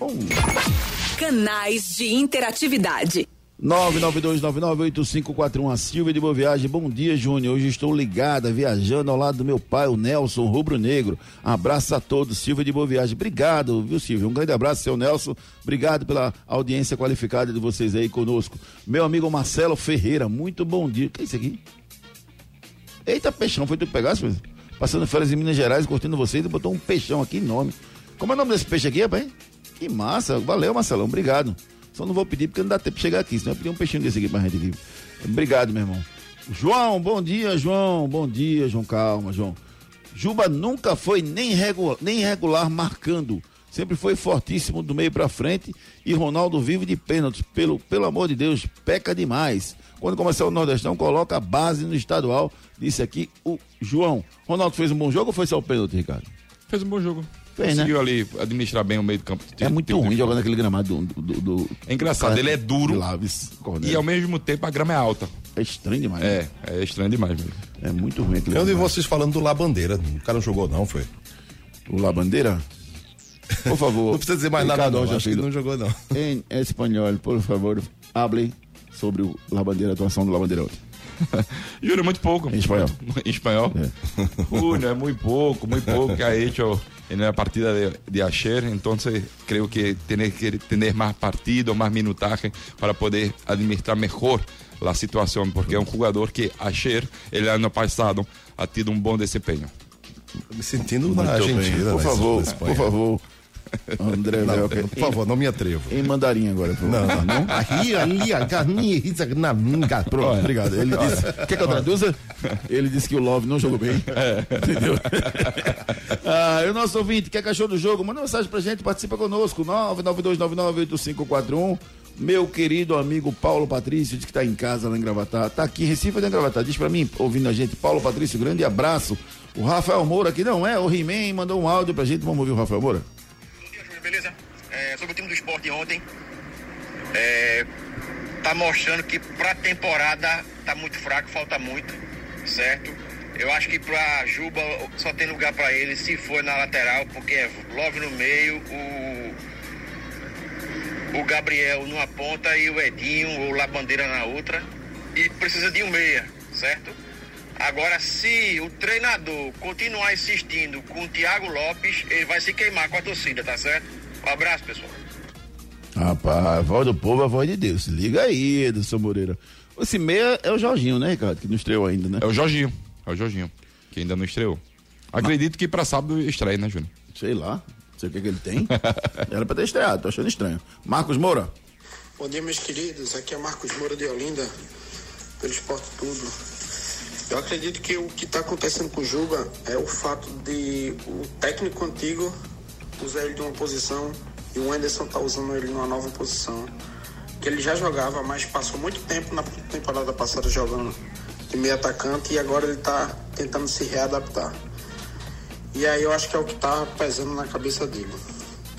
F: Canais de interatividade.
B: 992998541. A Silvia de Boa Viagem. Bom dia, Júnior. Hoje estou ligada, viajando ao lado do meu pai, o Nelson Rubro Negro. Abraço a todos, Silvia de Boa Viagem. Obrigado, viu, Silvia? Um grande abraço, seu Nelson. Obrigado pela audiência qualificada de vocês aí conosco. Meu amigo Marcelo Ferreira, muito bom dia. O que é isso aqui? Eita, peixão, foi tu pegasse, mesmo? Passando férias em Minas Gerais, curtindo vocês, e botou um peixão aqui enorme. Como é o nome desse peixe aqui, rapaz? Que massa, valeu, Marcelão, obrigado. Só não vou pedir porque não dá tempo de chegar aqui, senão eu pedir um peixinho desse aqui pra gente aqui. Obrigado, meu irmão. João, bom dia, João. Bom dia, João. Calma, João. Juba nunca foi nem regular, nem regular marcando. Sempre foi fortíssimo do meio pra frente e Ronaldo vive de pênaltis. Pelo, pelo amor de Deus, peca demais. Quando começar o Nordestão, coloca a base no estadual. Disse aqui o João. Ronaldo fez um bom jogo ou foi só o pênalti, Ricardo?
C: Fez um bom jogo.
B: Fez, né?
C: Conseguiu ali administrar bem o meio do campo.
B: É muito ruim jogar naquele gramado do. do, do-
C: É engraçado, ele é duro
B: Laves.
C: E ao mesmo tempo a grama é alta.
B: É estranho demais. né?
C: É, é estranho demais mesmo.
B: É muito ruim aquele
D: Eu vi vocês falando do La Bandeira. O cara não jogou, não, foi?
B: O La Bandeira? Por favor.
D: Não precisa dizer mais nada, não. Que
B: Filho,
D: não jogou, não.
B: Em espanhol, por favor, hable sobre o La Bandeira, a atuação do La Bandeira ontem.
C: Juro, muito pouco.
B: Em espanhol.
C: Em espanhol. Júnior, é muito pouco, muito pouco que ha hecho en la partida de, de ayer. Entonces, creo que tiene que tener más partido, más minutaje para poder administrar mejor la situación, porque es un jugador que ayer, el año pasado, ha tenido un bom desempeño.
D: Tô me sentindo na
B: bem.
D: Argentina.
B: Por
D: na
B: favor, por favor. André
D: Não,
B: Velker.
D: por favor, não me atrevo.
B: Em, mandarim agora, por
D: Não,
B: favor.
D: não. Aí, ali, a carninha, aqui na minha.
B: Pronto, obrigado. Ele disse. Quer que eu traduza? Ele disse que o Love não jogou bem. Entendeu? ah, e o nosso ouvinte, quer cachorro do jogo? Manda mensagem pra gente, participa conosco. 992998541. Meu querido amigo Paulo Patrício, diz que tá em casa lá em Gravatar. Tá aqui em Recife ou tá em Gravatar? Diz pra mim, ouvindo a gente, Paulo Patrício, grande abraço. O Rafael Moura, que não é, o He-Man, mandou um áudio pra gente. Vamos ouvir o Rafael Moura?
G: Beleza? É, sobre o time do esporte ontem, é, tá mostrando que pra temporada tá muito fraco, falta muito, certo? Eu acho que pra Juba só tem lugar pra ele se for na lateral, porque é Love no meio, o, o Gabriel numa ponta e o Edinho ou Labandeira na outra. E precisa de um meia, certo? Agora, se o treinador continuar insistindo com o Thiago Lopes, ele vai se queimar com a torcida, tá certo? Um abraço, pessoal.
B: Rapaz, a voz do povo é a voz de Deus. Liga aí, Edson Moreira. Esse meia é o Jorginho, né, Ricardo? Que não estreou ainda, né?
C: É o Jorginho. É o Jorginho, que ainda não estreou. Acredito que pra sábado estreia, né, Júnior?
B: Sei lá. Não sei o que, que ele tem. Era pra ter estreado, tô achando estranho. Marcos Moura.
H: Bom dia, meus queridos. Aqui é Marcos Moura de Olinda, pelo Esporte Tudo. Eu acredito que o que está acontecendo com o Juba é o fato de o técnico antigo usar ele de uma posição e o Anderson tá usando ele numa nova posição. Que ele já jogava, mas passou muito tempo na temporada passada jogando de meio atacante e agora ele está tentando se readaptar. E aí eu acho que é o que tá pesando na cabeça dele.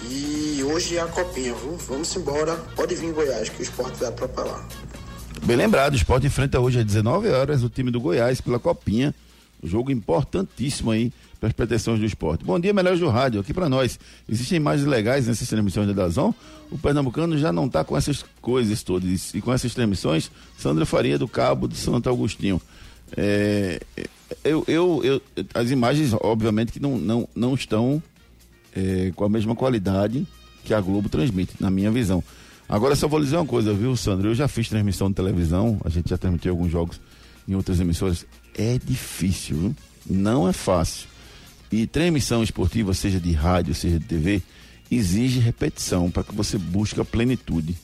H: E hoje é a copinha, viu? Vamos embora. Pode vir Goiás, que o esporte vai atropelar.
B: Bem lembrado, o Sport enfrenta hoje às 19 horas o time do Goiás pela Copinha. Um jogo importantíssimo aí para as pretensões do esporte. Bom dia, melhores do rádio, aqui para nós. Existem imagens legais nessas transmissões da Dazon. O Pernambucano já não está com essas coisas todas. E com essas transmissões, Sandra Faria do Cabo de Santo Agostinho. É, eu, eu, eu- as imagens, obviamente, que não, não, não estão é, com a mesma qualidade que a Globo transmite, na minha visão. Agora só vou dizer uma coisa, viu, Sandro? Eu já fiz transmissão de televisão, a gente já transmitiu alguns jogos em outras emissoras. É difícil, viu? Não é fácil. E transmissão esportiva, seja de rádio, seja de TV, exige repetição para que você busque a plenitude.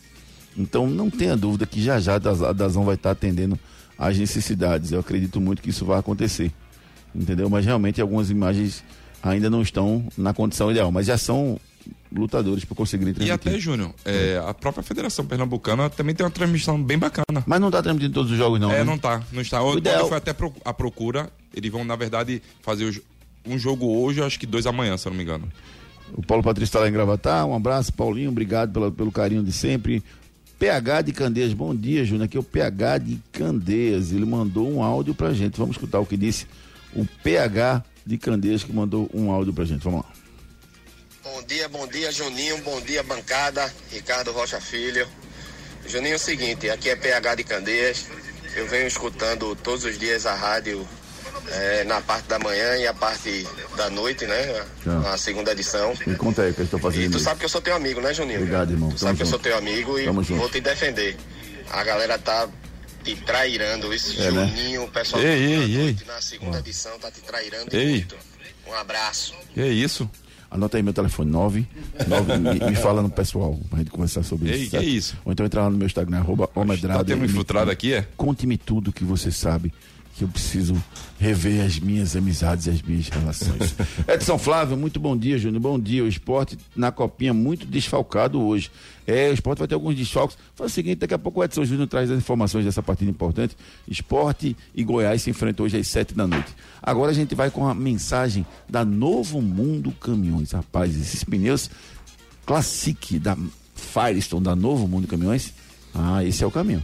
B: Então não tenha dúvida que já já a Dazão vai estar atendendo às necessidades. Eu acredito muito que isso vai acontecer. Entendeu? Mas realmente algumas imagens ainda não estão na condição ideal, mas já são lutadores para conseguir transmitir.
C: E até, Júnior, é, a própria Federação Pernambucana também tem uma transmissão bem bacana.
B: Mas não está transmitindo todos os jogos, não.
C: É,
B: né?
C: não está. Não está.
B: O ideal-
C: foi até a procura. Eles vão, na verdade, fazer os- um jogo hoje, acho que dois amanhã, se eu não me engano.
B: O Paulo Patrício está lá em Gravatar. Um abraço, Paulinho. Obrigado pela- pelo carinho de sempre. PH de Candeias. Bom dia, Júnior. Aqui é o PH de Candeias. Ele mandou um áudio pra gente. Vamos escutar o que disse o PH de Candeias que mandou um áudio pra gente. Vamos lá.
G: Bom dia, bom dia, Juninho. Bom dia, bancada. Ricardo Rocha Filho. Juninho, é o seguinte, aqui é PH de Candeias. Eu venho escutando todos os dias a rádio eh, na parte da manhã e a parte da noite, né?
B: Tá.
G: A segunda edição.
B: Me conta aí o que eu estou
G: E
B: fazendo.
G: tu
B: aí.
G: sabe que eu sou teu amigo, né, Juninho?
B: Obrigado, irmão.
G: Tu
B: Tamo
G: sabe que eu
B: junto.
G: sou teu amigo e
B: Tamo junto.
G: vou te defender. A galera tá te trairando. Isso,
B: É, né?
G: Juninho, o pessoal
C: Ei, ei, ei.
G: noite, na segunda edição tá te trairando
C: Ei.
G: muito. Um abraço.
C: Que é isso?
B: Anota aí meu telefone, 9. 9 me, me fala no pessoal, pra gente conversar sobre
C: Ei,
B: isso.
C: que é isso?
B: Ou então entrar lá no meu Instagram, arroba Omedrado.
C: Tá tendo
B: me-
C: infiltrado aqui, é?
B: Conte-me tudo que você sabe, que eu preciso rever as minhas amizades e as minhas relações. Edson Flávio, muito bom dia, Júnior. Bom dia. O esporte na copinha muito desfalcado hoje. É, o esporte vai ter alguns desfalques. Faz o seguinte, daqui a pouco o Edson Júnior traz as informações dessa partida importante. Esporte e Goiás se enfrentam hoje às sete da noite. Agora a gente vai com a mensagem da Novo Mundo Caminhões. Rapaz, esses pneus Classic da Firestone, da Novo Mundo Caminhões. Ah, esse é o caminho.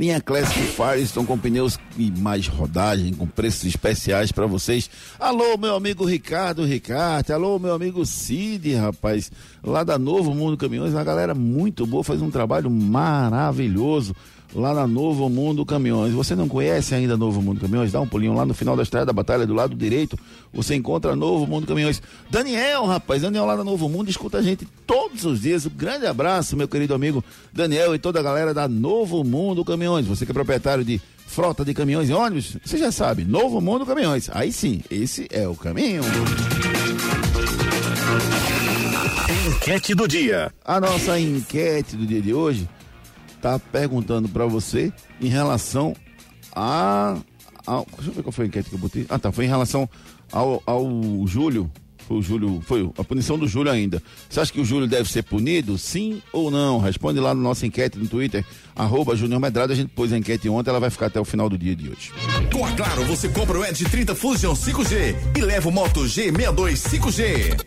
B: Linha Classic Firestone com pneus e mais rodagem, com preços especiais para vocês. Alô, meu amigo Ricardo Ricardo. Alô, meu amigo Cid, rapaz. Lá da Novo Mundo Caminhões, uma galera muito boa, faz um trabalho maravilhoso lá na Novo Mundo Caminhões. Você não conhece ainda Novo Mundo Caminhões? Dá um pulinho lá no final da estrada da batalha, do lado direito, você encontra Novo Mundo Caminhões. Daniel, rapaz, Daniel lá da Novo Mundo, escuta a gente todos os dias. Um grande abraço, meu querido amigo Daniel e toda a galera da Novo Mundo Caminhões. Você que é proprietário de frota de caminhões e ônibus, você já sabe, Novo Mundo Caminhões. Aí sim, esse é o caminho.
E: Enquete do dia.
B: A nossa enquete do dia de hoje tá perguntando para você em relação a, a- Deixa eu ver qual foi a enquete que eu botei. Ah, tá. Foi em relação ao, ao Júlio. Foi o Júlio. Foi a punição do Júlio ainda. Você acha que o Júlio deve ser punido? Sim ou não? Responde lá na nossa enquete no Twitter, arroba Júnior Medrado. A gente pôs a enquete ontem, ela vai ficar até o final do dia de hoje.
E: Com a Claro, você compra o Edge 30 Fusion 5G e leva o Moto G62 5G.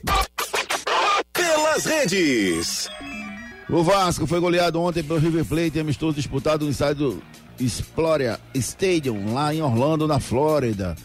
E: Pelas redes.
B: O Vasco foi goleado ontem pelo River Plate, amistoso disputado no estádio Exploria Stadium, lá em Orlando, na Flórida.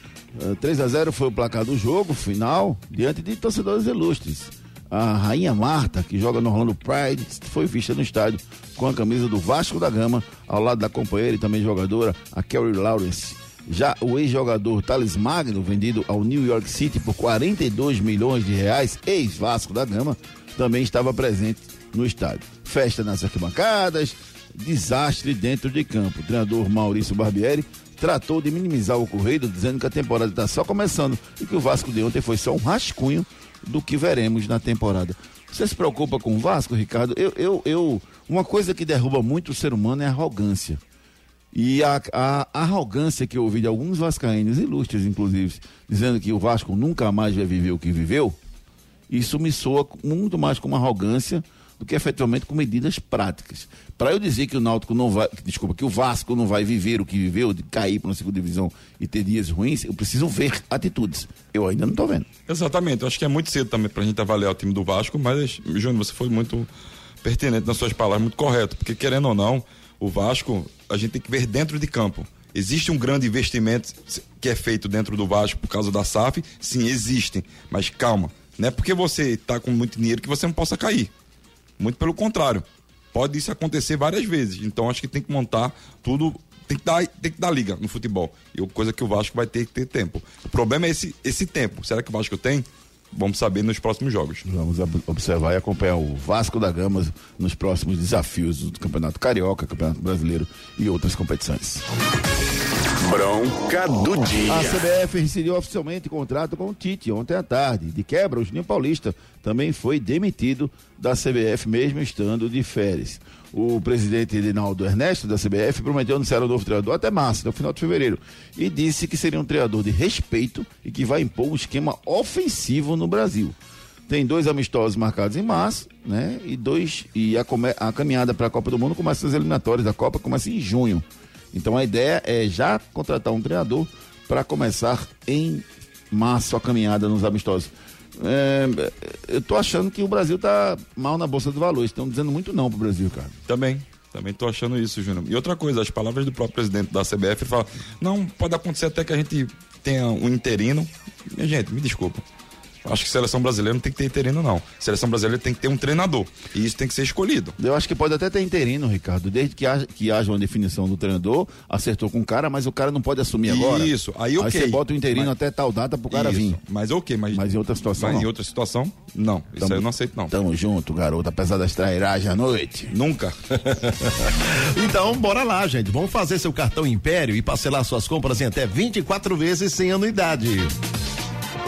B: Eh, 3 a 0 foi o placar do jogo, final, diante de torcedores ilustres. A Rainha Marta, que joga no Orlando Pride, foi vista no estádio com a camisa do Vasco da Gama, ao lado da companheira e também jogadora, a Kerry Lawrence. Já o ex-jogador Thales Magno, vendido ao New York City por 42 milhões de reais, ex-Vasco da Gama, também estava presente no estádio. Festa nas arquibancadas, desastre dentro de campo. O treinador Maurício Barbieri tratou de minimizar o ocorrido, dizendo que a temporada está só começando e que o Vasco de ontem foi só um rascunho do que veremos na temporada. Você se preocupa com o Vasco, Ricardo? Eu, eu, eu, uma coisa que derruba muito o ser humano é a arrogância. E a, a, arrogância que eu ouvi de alguns vascaínos, ilustres inclusive, dizendo que o Vasco nunca mais vai viver o que viveu, isso me soa muito mais como arrogância do que efetivamente com medidas práticas. Para eu dizer que o Náutico não vai, desculpa, que o Vasco não vai viver o que viveu, de cair para uma segunda divisão e ter dias ruins, eu preciso ver atitudes. Eu ainda não estou vendo.
C: Exatamente, eu acho que é muito cedo também pra gente avaliar o time do Vasco, mas, Júnior, você foi muito pertinente nas suas palavras, muito correto, porque querendo ou não, O Vasco, a gente tem que ver dentro de campo. Existe um grande investimento que é feito dentro do Vasco por causa da SAF? Sim, existem. Mas calma, não é porque você está com muito dinheiro que você não possa cair. Muito pelo contrário. Pode isso acontecer várias vezes. Então acho que tem que montar tudo. Tem que dar, tem que dar liga no futebol. E coisa que o Vasco vai ter que ter tempo. O problema é esse, esse tempo. Será que o Vasco tem? Vamos saber nos próximos jogos.
B: Vamos observar e acompanhar o Vasco da Gama nos próximos desafios do Campeonato Carioca, Campeonato Brasileiro e outras competições.
E: Bronca do dia.
B: A CBF rescindiu oficialmente o contrato com o Tite ontem à tarde. De quebra, o Juninho Paulista também foi demitido da CBF, mesmo estando de férias. O presidente Edinaldo Ernesto, da CBF, prometeu anunciar o novo treinador até março, no final de fevereiro, e disse que seria um treinador de respeito e que vai impor um esquema ofensivo no Brasil. Tem dois amistosos marcados em março, né? E dois. E a, a caminhada para a Copa do Mundo começa as eliminatórias da Copa, começa em junho. Então a ideia é já contratar um treinador para começar em março a caminhada nos amistosos. É, eu tô achando que o Brasil tá mal na Bolsa de Valores. Estão dizendo muito não pro Brasil, cara.
C: Também. Também tô achando isso, Júnior. E outra coisa, as palavras do próprio presidente da CBF fala: não, pode acontecer até que a gente tenha um interino. Minha gente, me desculpa. Acho que seleção brasileira não tem que ter interino, não. Seleção brasileira tem que ter um treinador. E isso tem que ser escolhido.
B: Eu acho que pode até ter interino, Ricardo. Desde que haja, que haja uma definição do treinador, acertou com o cara, mas o cara não pode assumir agora.
C: Isso, aí ok.
B: Aí você bota o interino mas... até tal data pro cara
C: isso.
B: vir.
C: Mas ok, mas.
B: Mas em outra situação.
C: Mas
B: não.
C: em outra situação, não. Isso
B: tamo,
C: aí eu não aceito, não.
B: Tamo junto, garoto, apesar das trairagens à noite.
C: Nunca.
D: então, bora lá, gente. Vamos fazer seu cartão Império e parcelar suas compras em até 24 vezes sem anuidade.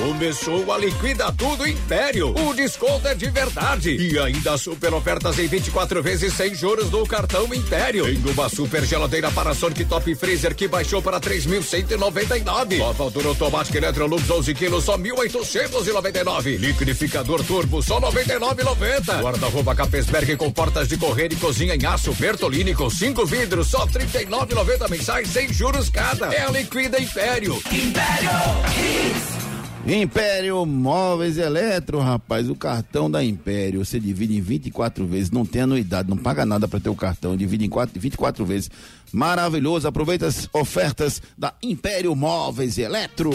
I: Começou a Liquida Tudo Império. O desconto é de verdade. E ainda super ofertas em 24 vezes sem juros no cartão Império. Tem uma super geladeira Panasonic Top Freezer que baixou para 3.199. Nova altura automática Electrolux 11 quilos só 1.899. Liquidificador Turbo só 99,90. Guarda-roupa Capesberg com portas de correr e cozinha em aço Bertolini com cinco vidros só 39,90 mensais sem juros cada. É a Liquida Império.
F: Império.
B: Império Móveis Eletro, rapaz, o cartão da Império, você divide em 24 vezes, não tem anuidade, não paga nada para ter o cartão, divide em 4, 24 vezes. Maravilhoso, aproveita as ofertas da Império Móveis Eletro.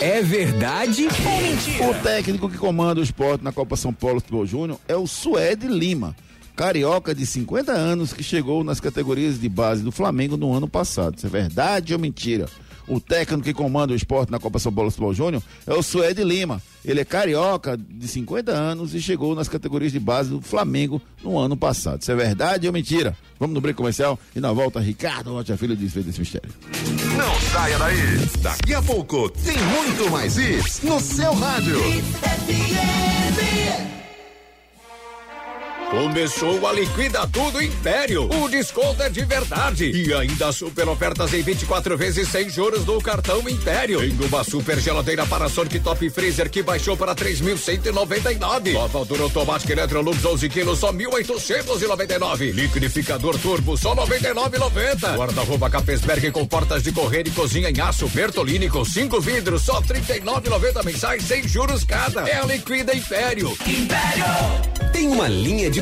J: É verdade ou mentira?
B: O técnico que comanda o esporte na Copa São Paulo Futebol Júnior é o Suede Lima, carioca de 50 anos que chegou nas categorias de base do Flamengo no ano passado. Isso é verdade ou mentira? O técnico que comanda o esporte na Copa São Paulo Futebol Júnior é o Suede Lima. Ele é carioca de 50 anos e chegou nas categorias de base do Flamengo no ano passado. Isso é verdade ou mentira? Vamos no break comercial e na volta, Ricardo Rocha Filho desfez desse mistério.
E: Não saia daí. Daqui a pouco tem muito mais isso no seu rádio.
I: Começou a Liquida Tudo Império. O desconto é de verdade. E ainda super ofertas em 24 vezes sem juros no cartão Império. Tem uma super geladeira Panasonic Top Freezer que baixou para 3.199. Nova altura automática Electrolux 11 quilos só 1.899. Liquidificador Turbo só 99,90. Guarda-roupa Capesberg com portas de correr e cozinha em aço Bertolini com cinco vidros só 39,90 mensais sem juros cada. É a Liquida Império.
F: Império.
J: Tem uma linha de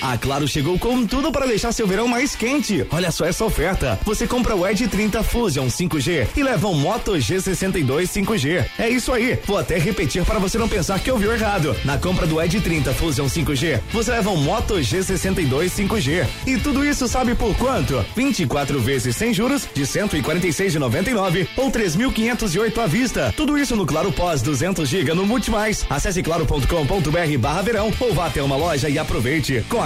K: A Claro chegou com tudo para deixar seu verão mais quente. Olha só essa oferta. Você compra o Edge 30 Fusion 5G e leva um Moto G62 5G. É isso aí. Vou até repetir para você não pensar que ouviu errado. Na compra do Edge 30 Fusion 5G, você leva um Moto G62 5G. E tudo isso sabe por quanto? 24 vezes sem juros de 146,99 ou 3.508 à vista. Tudo isso no Claro Pós 200 GB no Multimais. Acesse claro.com.br/barra verão ou vá até uma loja e aproveite. Com a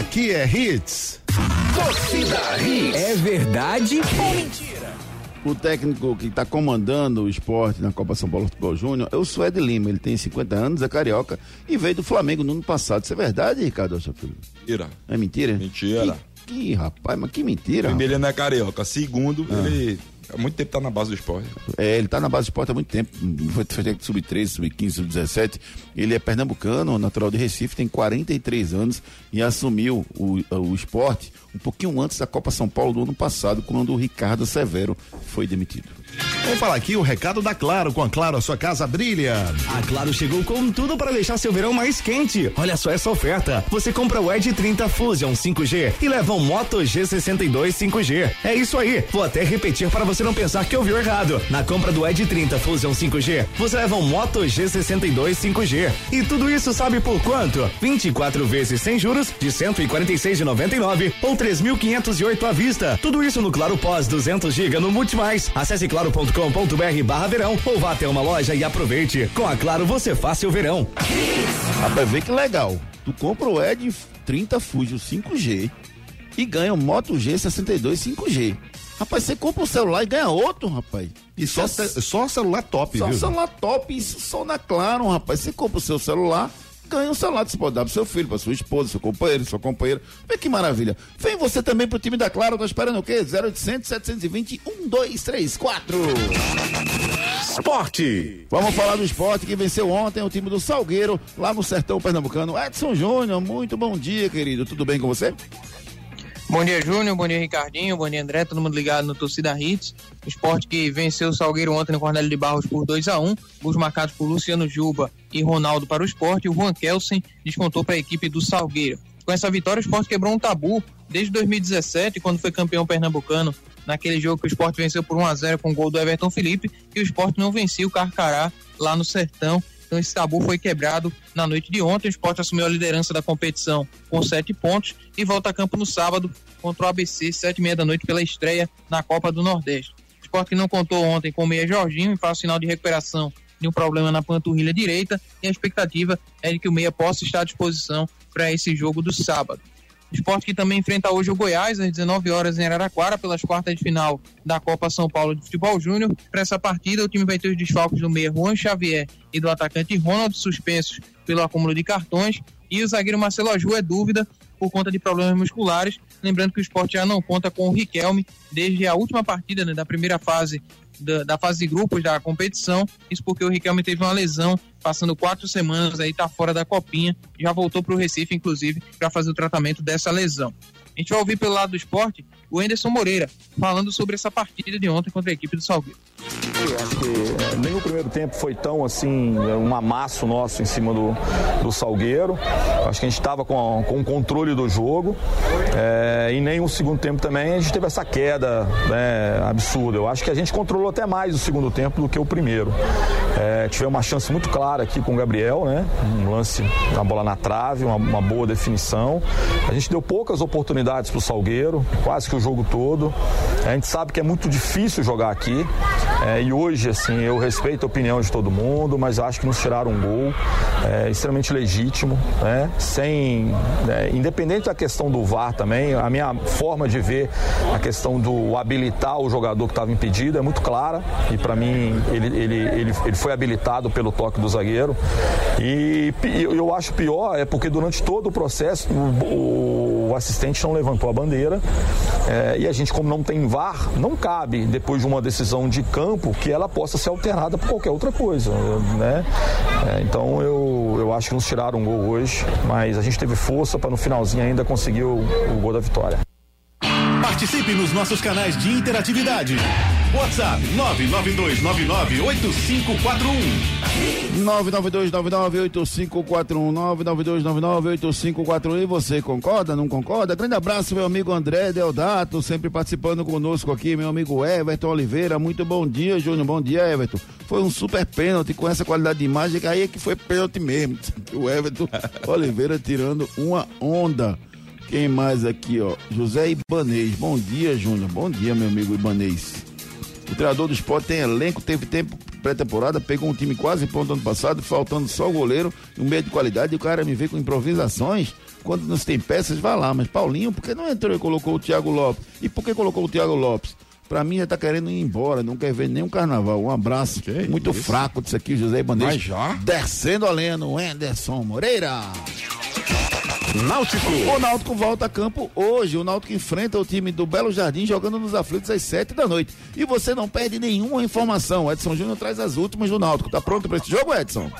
D: Aqui é Hits.
L: Torcida Hits. É verdade ou mentira?
B: O técnico que está comandando o esporte na Copa São Paulo Futebol Júnior é o Suede Lima. Ele tem 50 anos, é carioca e veio do Flamengo no ano passado. Isso é verdade, Ricardo Filho?
C: Mentira.
B: É mentira?
C: Mentira.
B: Que, que rapaz, mas que mentira.
C: Primeiro, ele não é carioca. Segundo, ele há muito tempo tá na base do esporte.
B: É, ele tá na base do esporte há muito tempo. Foi, foi técnico sub-13, sub-15, sub-17. Ele é pernambucano, natural de Recife, tem 43 anos e assumiu o, o esporte um pouquinho antes da Copa São Paulo do ano passado, quando o Ricardo Severo foi demitido.
D: Vamos falar aqui o recado da Claro. Com a Claro, a sua casa brilha.
K: A Claro chegou com tudo para deixar seu verão mais quente. Olha só essa oferta. Você compra o Edge 30 Fusion 5G e leva um Moto G62 5G. É isso aí. Vou até repetir para você não pensar que ouviu errado. Na compra do Edge 30 Fusion 5G, você leva um Moto G62 5G. E tudo isso sabe por quanto? 24 vezes sem juros de 146,99 ou 3.508 à vista. Tudo isso no Claro Pós 200 GB no Multimais. Acesse claro.com.br barra verão ou vá até uma loja e aproveite. Com a Claro você faz seu verão.
B: Rapaz, vê que legal. Tu compra o Ed 30 Fusion 5G e ganha o Moto G62 5G. Rapaz, você compra um celular e ganha outro, rapaz.
D: E só, ce- só celular top,
B: Só
D: viu?
B: celular top, isso só na Claro, rapaz. Você compra o seu celular, ganha um celular que você pode dar pro seu filho, pra sua esposa, seu companheiro, sua companheira. Vê que maravilha. Vem você também pro time da Claro, tá esperando o quê? 0800 720 1234.
E: Esporte.
B: Vamos falar do esporte que venceu ontem o time do Salgueiro, lá no sertão pernambucano. Edson Júnior, muito bom dia, querido. Tudo bem com você?
M: Bom dia, Júnior. Bom dia, Ricardinho. Bom dia, André. Todo mundo ligado no Torcida Hits. Esporte que venceu o Salgueiro ontem no Cornélio de Barros por 2 a 1 Gols marcados por Luciano Juba e Ronaldo para o esporte. E o Juan Kelsen descontou para a equipe do Salgueiro. Com essa vitória, o esporte quebrou um tabu desde 2017, quando foi campeão pernambucano. Naquele jogo que o esporte venceu por 1 a 0 com o gol do Everton Felipe, e o esporte não vencia o Carcará lá no Sertão. Então esse tabu foi quebrado na noite de ontem. O esporte assumiu a liderança da competição com sete pontos e volta a campo no sábado contra o ABC, sete e meia da noite, pela estreia na Copa do Nordeste. O esporte que não contou ontem com o meia Jorginho e faz sinal de recuperação de um problema na panturrilha direita e a expectativa é de que o meia possa estar à disposição para esse jogo do sábado. Esporte que também enfrenta hoje o Goiás, às 19 horas em Araraquara, pelas quartas de final da Copa São Paulo de Futebol Júnior. Para essa partida, o time vai ter os desfalques do meia Juan Xavier e do atacante Ronald, suspensos pelo acúmulo de cartões. E o zagueiro Marcelo Aju é dúvida por conta de problemas musculares. Lembrando que o esporte já não conta com o Riquelme desde a última partida né, da primeira fase da, da fase de grupos da competição. Isso porque o Riquelme teve uma lesão, passando quatro semanas aí, tá fora da copinha. Já voltou para o Recife, inclusive, para fazer o tratamento dessa lesão. A gente vai ouvir pelo lado do esporte o Anderson Moreira falando sobre essa partida de ontem contra a equipe do Salgueiro.
N: Acho que nem o primeiro tempo foi tão assim, um amasso nosso em cima do, do Salgueiro. Acho que a gente estava com, com o controle do jogo. é, e nem o segundo tempo também a gente teve essa queda né, absurda. Eu acho que a gente controlou até mais o segundo tempo do que o primeiro. É, tivemos uma chance muito clara aqui com o Gabriel, né? Um lance, uma bola na trave, uma, uma boa definição. A gente deu poucas oportunidades para o Salgueiro, quase que o jogo todo. A gente sabe que é muito difícil jogar aqui. é, e e hoje, assim, eu respeito a opinião de todo mundo, mas acho que nos tiraram um gol é, extremamente legítimo, né? Sem, né, independente da questão do VAR também, a minha forma de ver a questão do habilitar o jogador que estava impedido é muito clara e para mim ele, ele, ele, ele foi habilitado pelo toque do zagueiro e eu acho pior é porque durante todo o processo o, o assistente não levantou a bandeira é, e a gente como não tem VAR não cabe depois de uma decisão de campo que ela possa ser alterada por qualquer outra coisa, né? É, então eu, eu acho que nos tiraram um gol hoje, mas a gente teve força para no finalzinho ainda conseguir o, o gol da vitória.
E: Participe nos nossos canais de interatividade. WhatsApp
B: 992998541. 992998541. E você concorda, não concorda? Grande abraço, meu amigo André Deodato, sempre participando conosco aqui, meu amigo Everton Oliveira. Muito bom dia, Júnior. Bom dia, Everton. Foi um super pênalti com essa qualidade de imagem, aí é que foi pênalti mesmo. O Everton Oliveira tirando uma onda. Quem mais aqui, ó? José Ibanês. Bom dia, Júnior. Bom dia, meu amigo Ibanês. O treinador do esporte tem elenco, teve tempo pré-temporada, pegou um time quase pronto ano passado, faltando só o goleiro, um meio de qualidade, e o cara me vê com improvisações. Quando não se tem peças, vai lá. Mas Paulinho, por que não entrou e colocou o Thiago Lopes? E por que colocou o Thiago Lopes? Pra mim já tá querendo ir embora, não quer ver nenhum carnaval. Um abraço que muito isso? fraco disso aqui, José Bandeira.
C: Mas já?
B: Descendo a lenha no Anderson Moreira.
E: Náutico.
B: O Náutico volta a campo hoje. O Náutico enfrenta o time do Belo Jardim jogando nos aflitos às sete da noite. E você não perde nenhuma informação. Edson Júnior traz as últimas do Náutico. Tá pronto para esse jogo, Edson?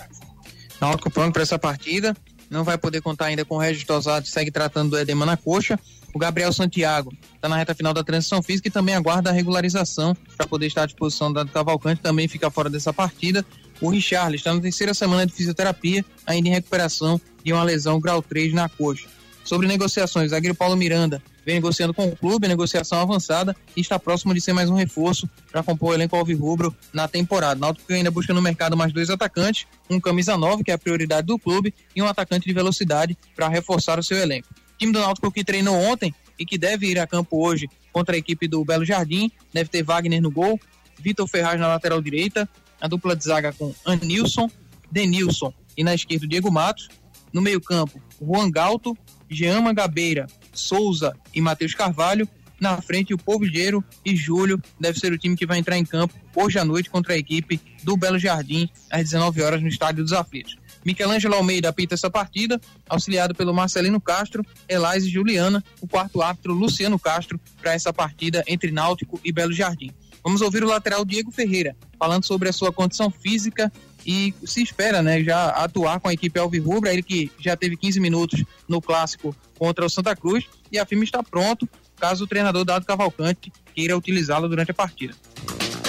M: Náutico pronto para essa partida. Não vai poder contar ainda com o Regis Tosado, segue tratando do edema na coxa. O Gabriel Santiago está na reta final da transição física e também aguarda a regularização para poder estar à disposição do Cavalcante, também fica fora dessa partida. O Richard está na terceira semana de fisioterapia, ainda em recuperação de uma lesão grau 3 na coxa. Sobre negociações, zagueiro Paulo Miranda vem negociando com o clube, negociação avançada e está próximo de ser mais um reforço para compor o elenco alvirrubro na temporada. Náutico ainda busca no mercado mais dois atacantes, um camisa 9, que é a prioridade do clube, e um atacante de velocidade para reforçar o seu elenco. O time do Náutico que treinou ontem e que deve ir a campo hoje contra a equipe do Belo Jardim, deve ter Wagner no gol, Vitor Ferraz na lateral direita, a dupla de zaga com Anilson, Denilson e na esquerda Diego Matos, no meio-campo, Juan Galto, Jean Mangabeira, Souza e Matheus Carvalho. Na frente, o Polvilheiro e Júlio deve ser o time que vai entrar em campo hoje à noite contra a equipe do Belo Jardim, às 19 horas no Estádio dos Aflitos. Michelangelo Almeida apita essa partida, auxiliado pelo Marcelino Castro, Elais e Juliana, o quarto árbitro Luciano Castro, para essa partida entre Náutico e Belo Jardim. Vamos ouvir o lateral Diego Ferreira, falando sobre a sua condição física e se espera, né, já atuar com a equipe Alvirrubra, ele que já teve 15 minutos no clássico contra o Santa Cruz e a firma está pronto caso o treinador Dado Cavalcante queira utilizá-lo durante a partida.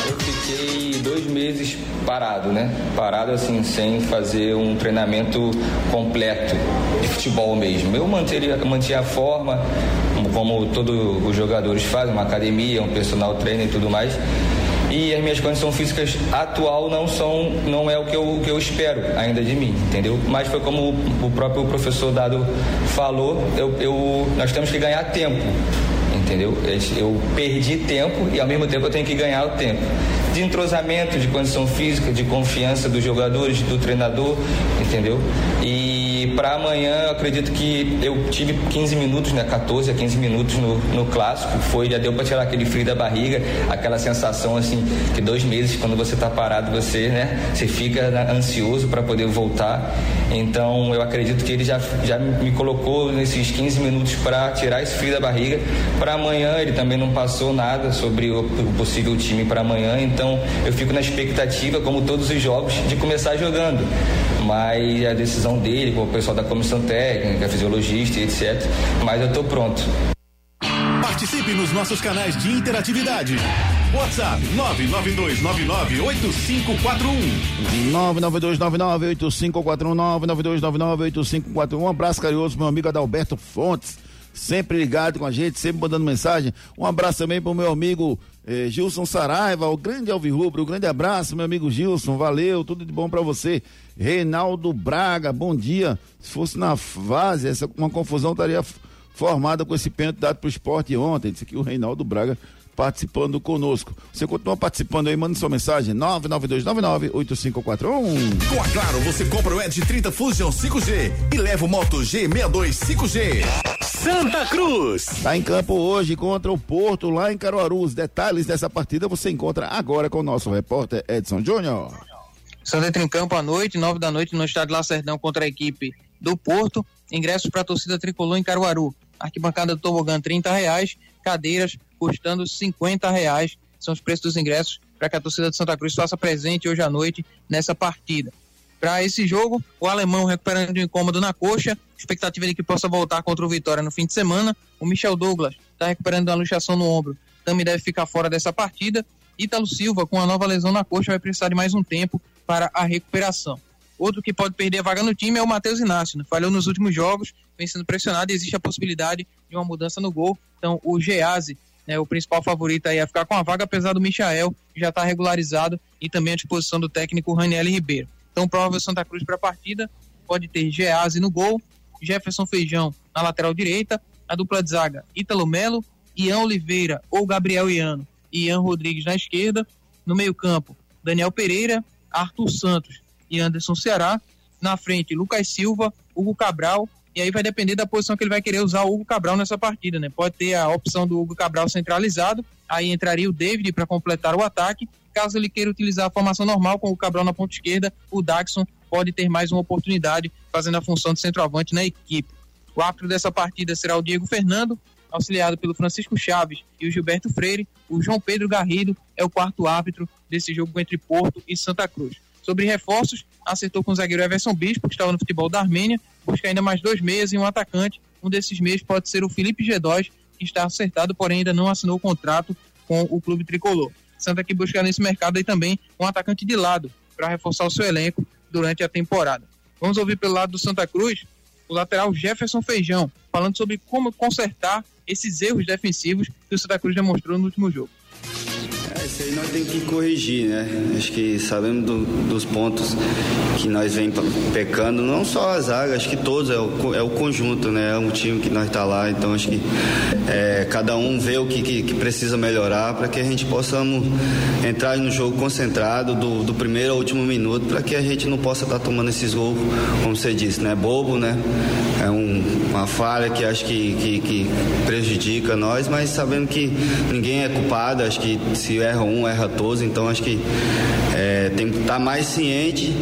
O: Eu fiquei dois meses parado, né? Parado assim, sem fazer um treinamento completo de futebol mesmo. Eu manteria, mantinha a forma, como todos os jogadores fazem, uma academia, um personal trainer e tudo mais. E as minhas condições físicas atual não são não é o que eu, que eu espero ainda de mim entendeu? Mas foi como o próprio professor dado falou eu, eu, nós temos que ganhar tempo entendeu? Eu perdi tempo e ao mesmo tempo eu tenho que ganhar o tempo. De entrosamento de condição física de confiança dos jogadores do treinador entendeu? E e para amanhã, eu acredito que eu tive 15 minutos, né? 14 a 15 minutos no, no clássico. Foi, já deu para tirar aquele frio da barriga, aquela sensação assim, que dois meses, quando você tá parado, você, né? Você fica ansioso para poder voltar. Então, eu acredito que ele já, já me colocou nesses 15 minutos para tirar esse frio da barriga. Para amanhã, ele também não passou nada sobre o possível time para amanhã. Então, eu fico na expectativa, como todos os jogos, de começar jogando. Mas a decisão dele, com o pessoal da comissão técnica, fisiologista e etc. Mas eu estou pronto.
E: Participe nos nossos canais de interatividade. WhatsApp 992998541. 992998541. Um abraço carinhoso meu amigo Adalberto Fontes, sempre ligado com a gente, sempre mandando mensagem. Um abraço também pro meu amigo eh, Gilson Saraiva, o grande Alvirrubro, um grande abraço, meu amigo Gilson, valeu, tudo de bom para você. Reinaldo Braga, bom dia. Se fosse na fase, essa uma confusão estaria
B: formada com esse pênalti dado pro esporte ontem. Disse aqui o Reinaldo Braga participando conosco. Você continua participando aí, manda sua mensagem 992998541.
A: Com a Claro, você compra o Edge 30 Fusion 5G e leva o Moto G62 5G.
B: Santa Cruz. Tá em campo hoje contra o Porto lá em Caruaru. Os detalhes dessa partida você encontra agora com o nosso repórter Edson Júnior.
M: Santa entra em campo à noite, nove da noite, no estádio Lacerdão contra a equipe do Porto. Ingressos para a torcida tricolor em Caruaru. Arquibancada do Tobogã, 30 reais. Cadeiras custando 50 reais. São os preços dos ingressos para que a torcida de Santa Cruz faça presente hoje à noite nessa partida. Para esse jogo, o alemão recuperando um incômodo na coxa, expectativa de que possa voltar contra o Vitória no fim de semana. O Michel Douglas está recuperando uma luxação no ombro, também deve ficar fora dessa partida. Ítalo Silva, com a nova lesão na coxa, vai precisar de mais um tempo para a recuperação. Outro que pode perder a vaga no time é o Matheus Inácio, né? falhou nos últimos jogos, vem sendo pressionado e existe a possibilidade de uma mudança no gol. Então, o Geazi né, o principal favorito aí a ficar com a vaga, apesar do Michael, já está regularizado, e também à disposição do técnico Raniel Ribeiro. Então, provável Santa Cruz para a partida, pode ter Geazi no gol, Jefferson Feijão na lateral direita, a dupla de zaga Ítalo Melo, Ian Oliveira ou Gabriel Iano e Ian Rodrigues na esquerda, no meio-campo, Daniel Pereira, Arthur Santos e Anderson Ceará, na frente, Lucas Silva, Hugo Cabral. E aí vai depender da posição que ele vai querer usar o Hugo Cabral nessa partida, né? Pode ter a opção do Hugo Cabral centralizado, aí entraria o David para completar o ataque. Caso ele queira utilizar a formação normal com o Cabral na ponta esquerda, o Daxon pode ter mais uma oportunidade fazendo a função de centroavante na equipe. O árbitro dessa partida será o Diego Fernando, auxiliado pelo Francisco Chaves e o Gilberto Freire. O João Pedro Garrido é o quarto árbitro desse jogo entre Porto e Santa Cruz. Sobre reforços, acertou com o zagueiro Everson Bispo, que estava no futebol da Armênia, busca ainda mais dois meses e um atacante. Um desses meses pode ser o Felipe G2, que está acertado, porém ainda não assinou o contrato com o clube tricolor. Santa que busca nesse mercado aí também um atacante de lado para reforçar o seu elenco durante a temporada. Vamos ouvir pelo lado do Santa Cruz o lateral Jefferson Feijão, falando sobre como consertar esses erros defensivos que o Santa Cruz demonstrou no último jogo.
P: Isso aí nós temos que corrigir, né? Acho que sabemos do, dos pontos que nós vem pecando, não só a zaga, acho que todos, é o, é o conjunto, né? É um time que nós está lá, então acho que é, cada um vê o que, que, que precisa melhorar para que a gente possa entrar no jogo concentrado do, do primeiro ao último minuto, para que a gente não possa estar tá tomando esses gols, como você disse, né? Bobo, né? É um, uma falha que acho que, que, que prejudica nós, mas sabendo que ninguém é culpado, acho que se erra um, erra todos, então acho que é, tem que estar mais ciente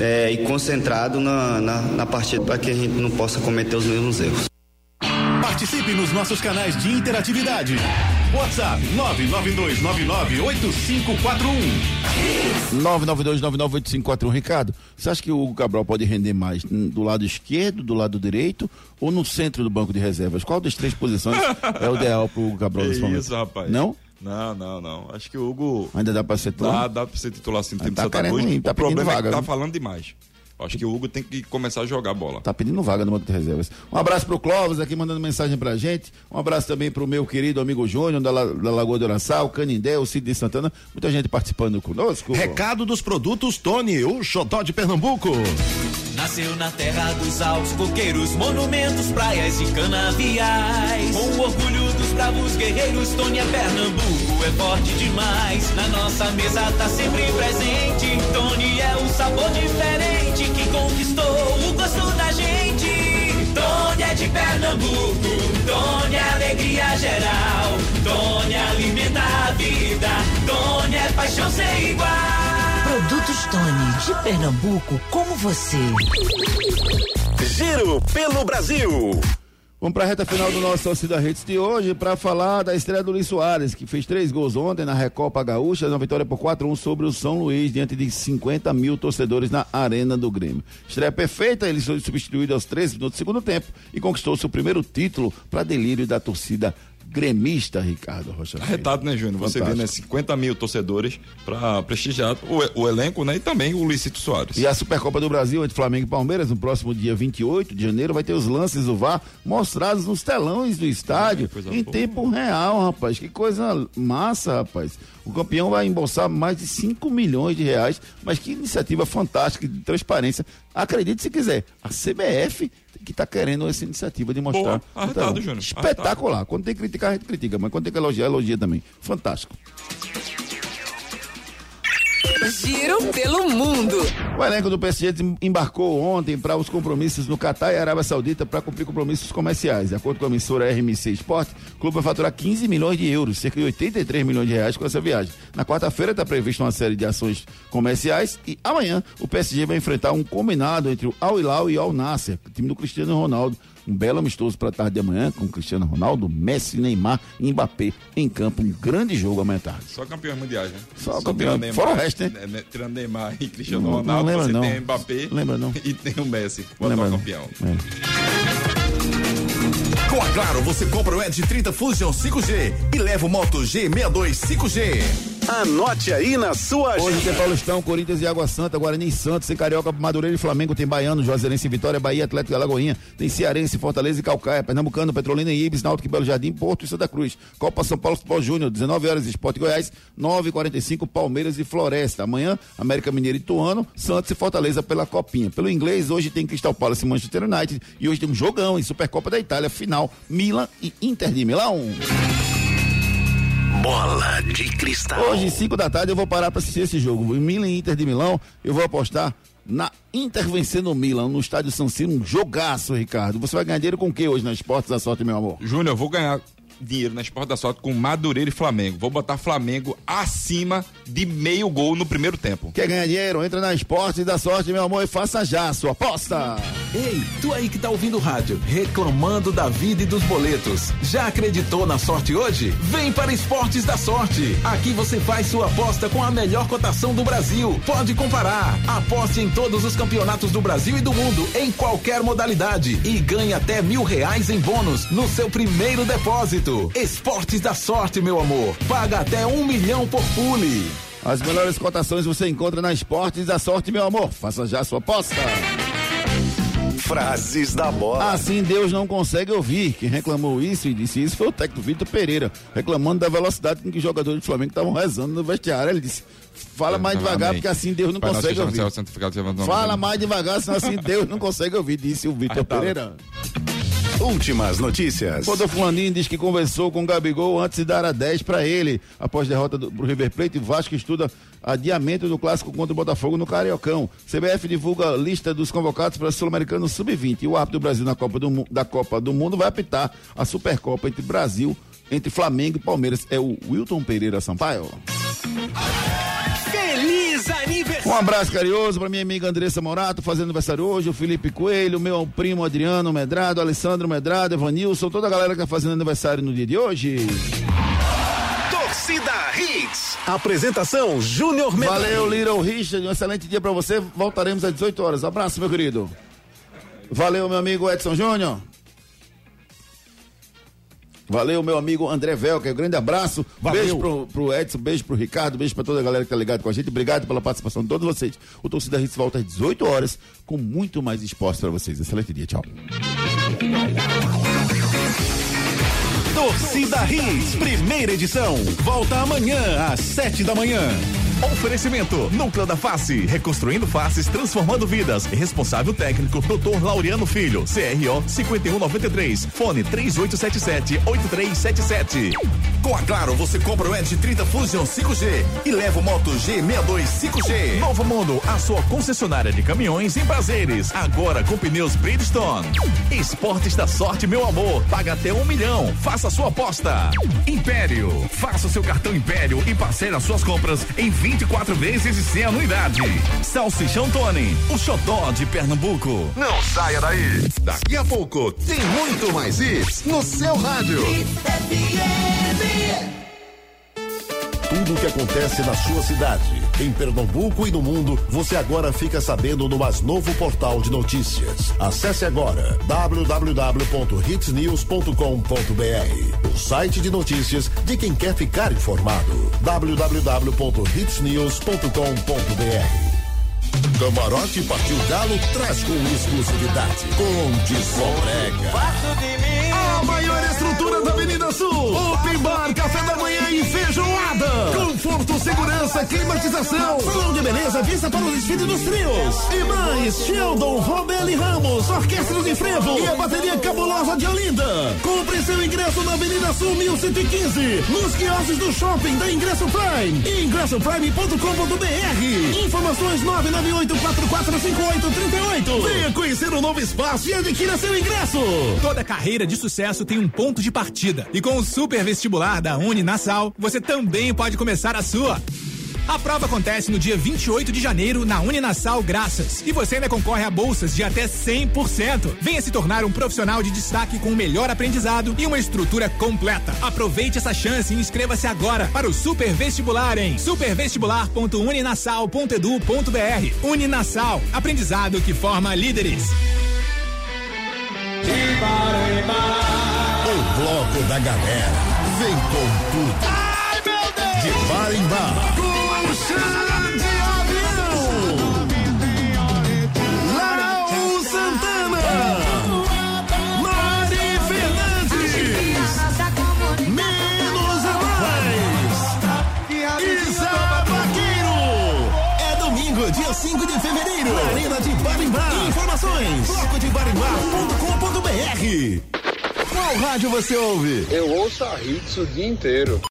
P: é, e concentrado na, na, na partida para que a gente não possa cometer os mesmos erros.
A: Participe nos nossos canais de interatividade. WhatsApp
B: 992998541. 992998541. Ricardo, você acha que o Hugo Cabral pode render mais do lado esquerdo, do lado direito ou no centro do banco de reservas? Qual das três posições é o ideal para o Hugo Cabral nesse momento?
C: Isso, rapaz.
B: Não?
C: Não, não, não. Acho que o Hugo.
B: Ainda dá pra ser titular?
C: Dá, dá pra ser titular sim no time
B: tá
C: de Santa Cruz.
B: Ir, tá
C: o problema
B: vaga,
C: é que tá
B: né?
C: falando demais. Acho que o Hugo tem que começar a jogar bola.
B: Tá pedindo vaga no banco de reservas. Um abraço pro Clóvis aqui mandando mensagem pra gente. Um abraço também pro meu querido amigo Júnior da, La, da Lagoa do Araçá, o Canindé, o Cid de Santana. Muita gente participando conosco.
D: Recado dos produtos Tony, o xodó de Pernambuco.
F: Nasceu na terra dos altos coqueiros, monumentos, praias e canaviais. Com o orgulho dos bravos guerreiros, Tony é Pernambuco, é forte demais. Na nossa mesa tá sempre presente. Tony é um sabor diferente que conquistou o gosto da gente. Tony é de Pernambuco, Tony é alegria geral. Tony alimenta a vida, Tony é paixão sem igual.
Q: Produtos Tony de Pernambuco, como você.
D: Giro pelo Brasil.
B: Vamos para a reta final do nosso Torcida Redes de hoje para falar da estreia do Luiz Soares, que fez três gols ontem na Recopa Gaúcha, uma vitória por 4-1 sobre o São Luís, diante de 50 mil torcedores na Arena do Grêmio. Estreia perfeita, ele foi substituído aos 13 minutos do segundo tempo e conquistou seu primeiro título para delírio da torcida gremista, Ricardo Rocha.
C: Arretado, né, Júnior? Você vê, né, 50 mil torcedores para prestigiar o, o, elenco, né, e também o Licito Soares.
B: E a Supercopa do Brasil entre Flamengo e Palmeiras, no próximo dia 28 de janeiro, vai ter os lances do VAR mostrados nos telões do estádio é, em boa. tempo real, rapaz. Que coisa massa, rapaz. O campeão vai embolsar mais de 5 milhões de reais, mas que iniciativa fantástica de transparência Acredite se quiser. A CBF que está querendo essa iniciativa de mostrar.
C: Boa, arretado,
B: Então,
C: Júnior,
B: Espetacular. Quando tem que criticar, a gente critica, mas quando tem que elogiar, elogia também. Fantástico.
R: Giro pelo mundo.
B: O elenco do PSG embarcou ontem para os compromissos no Catar e Arábia Saudita para cumprir compromissos comerciais. De acordo com a emissora RMC Sport, o clube vai faturar 15 milhões de euros, cerca de 83 milhões de reais com essa viagem. Na quarta-feira está prevista uma série de ações comerciais e amanhã o PSG vai enfrentar um combinado entre o Al Hilal e o Al Nasser, time do Cristiano Ronaldo. Um belo amistoso para a tarde de amanhã com Cristiano Ronaldo, Messi, Neymar e Mbappé em campo. Um grande jogo amanhã à tarde.
C: Só campeões mundiais, né?
B: Só campeão.
C: tirando
B: Fora o resto, né?
C: É, né? Tirando Neymar e Cristiano
B: Não- não
C: Ronaldo,
B: lembra,
C: você
B: não.
C: tem Mbappé
B: Lembra, não.
C: e tem o Messi, o
B: Lembra,
C: atual
B: não.
C: campeão.
A: Com a Claro, você compra o Edge 30 Fusion 5G e leva o Moto G62 5G.
D: Anote aí na sua
B: Hoje
D: agenda.
B: tem Paulistão, Corinthians e Água Santa, Guarani e Santos, tem Carioca, Madureira e Flamengo, tem Baiano, Juazeirense e Vitória, Bahia, Atlético e Alagoinha, tem Cearense, Fortaleza e Calcaia, Pernambucano, Petrolina e Ibis, Náutico e Belo Jardim, Porto e Santa Cruz. Copa São Paulo Futebol Júnior, 19 horas, Esporte Goiás, 9h45, Palmeiras e Floresta. Amanhã, América Mineiro e Tuano, Santos e Fortaleza pela Copinha. Pelo inglês, hoje tem Crystal Palace e Manchester United e hoje tem um jogão em Supercopa da Itália, final, Milan e Inter de Milão.
D: Bola de cristal.
B: Hoje, 5 da tarde, eu vou parar para assistir esse jogo. Em Milan e Inter de Milão, eu vou apostar na Inter vencendo o Milan, no estádio San Siro, um jogaço, Ricardo. Você vai ganhar dinheiro com o que hoje na Esportes da Sorte, meu amor?
C: Júnior, eu vou ganhar dinheiro na Esporte da Sorte com Madureira e Flamengo. Vou botar Flamengo acima de meio gol no primeiro tempo.
B: Quer ganhar dinheiro? Entra na Esportes da Sorte, meu amor, e faça já a sua aposta.
S: Ei, tu aí que tá ouvindo o rádio, reclamando da vida e dos boletos. Já acreditou na sorte hoje? Vem para Esportes da Sorte. Aqui você faz sua aposta com a melhor cotação do Brasil. Pode comparar. Aposte em todos os campeonatos do Brasil e do mundo, em qualquer modalidade. E ganhe até mil reais em bônus no seu primeiro depósito. Esportes da Sorte, meu amor. Paga até um milhão por pule.
B: As melhores cotações você encontra na Esportes da Sorte, meu amor. Faça já a sua aposta.
D: Frases da bola.
B: Assim Deus não consegue ouvir. Quem reclamou isso e disse isso foi o técnico Vitor Pereira, reclamando da velocidade com que os jogadores do Flamengo estavam rezando no vestiário. Ele disse: fala mais devagar, porque assim Deus não
C: Pai
B: consegue
C: céu,
B: ouvir. Fala mais devagar, senão assim Deus não consegue ouvir, disse o Vitor
C: Arretado.
B: Pereira.
D: Últimas notícias.
B: Rodolfo Landim diz que conversou com Gabigol antes de dar a 10 para ele. Após derrota do, pro River Plate, Vasco estuda adiamento do clássico contra o Botafogo no Cariocão. CBF divulga lista dos convocados para Sul-Americano Sub-20. E o árbitro do Brasil na Copa do, da Copa do Mundo vai apitar a Supercopa entre Brasil, entre Flamengo e Palmeiras. É o Wilton Pereira Sampaio. Um abraço carinhoso para minha amiga Andressa Morato, fazendo aniversário hoje, o Felipe Coelho, meu primo Adriano Medrado, Alessandro Medrado, Evanilson, toda a galera que tá fazendo aniversário no dia de hoje.
D: Torcida Hits. Apresentação Júnior Medrado.
B: Valeu, Little Richard, um excelente dia para você. Voltaremos às 18 horas. Abraço, meu querido. Valeu, meu amigo Edson Júnior. Valeu, meu amigo André Velker. Um grande abraço.
D: Valeu.
B: Beijo pro, pro Edson, beijo pro Ricardo, beijo pra toda a galera que tá ligada com a gente. Obrigado pela participação de todos vocês. O Torcida Hits volta às 18 horas com muito mais esporte para vocês. Excelente dia. Tchau.
D: Torcida Hits, primeira edição. Volta amanhã às sete da manhã.
A: Oferecimento Núcleo da Face, reconstruindo faces, transformando vidas. Responsável técnico Dr. Laureano Filho, CRO 5193, fone 3877-8377. Com a Claro, você compra o Edge 30 Fusion 5G e leva o Moto G62 5G. Novo Mundo, a sua concessionária de caminhões em prazeres. Agora com pneus Bridgestone. Esportes da sorte, meu amor. Paga até um milhão. Faça sua aposta. Império. Faça o seu cartão Império e parcele as suas compras em 24 vezes e sem anuidade. Salsichão Tony, o xodó de Pernambuco.
D: Não saia daí. Daqui a pouco tem muito mais hits no seu rádio. Tudo o que acontece na sua cidade, em Pernambuco e no mundo, você agora fica sabendo no mais novo portal de notícias. Acesse agora www.hitsnews.com.br, o site de notícias de quem quer ficar informado. www.hitsnews.com.br. Camarote Partiu Galo traz com exclusividade. Condição brega. A maior estrutura da Sul. Open Bar, café da manhã e feijoada. Conforto segurança, climatização. Salão de beleza, vista para o desfile dos trios. E mais, Sheldon, Robel e Ramos, Orquestra de Frevo e a bateria cabulosa de Olinda. Compre seu ingresso na Avenida Sul 1115, nos quiosques do shopping da Ingresso Prime e ingressoprime.com.br. Informações 998445838. Venha conhecer o novo espaço e adquira seu ingresso.
T: Toda carreira de sucesso tem um ponto de partida. E com o super vestibular da Uninasal, você também pode começar a sua. A prova acontece no dia 28 de janeiro na Uninasal Graças. E você ainda concorre a bolsas de até 100%. Venha se tornar um profissional de destaque com o melhor aprendizado e uma estrutura completa. Aproveite essa chance e inscreva-se agora para o Super Vestibular em supervestibular.uninasal.edu.br. Uninasal, aprendizado que forma líderes.
D: O bloco da galera vem com tudo.
F: Ai, meu Deus!
D: De bar em bar.
F: Puxa de avião!
D: Lau Santana. Mari Fernandes. Menos a mais. Isa Vaqueiro.
F: É domingo, dia 5 de fevereiro.
D: Na Arena de Barimbá.
F: Informações:
D: blocodebarimbá.com.br.
F: Qual rádio você ouve?
U: Eu ouço a Hits o dia inteiro.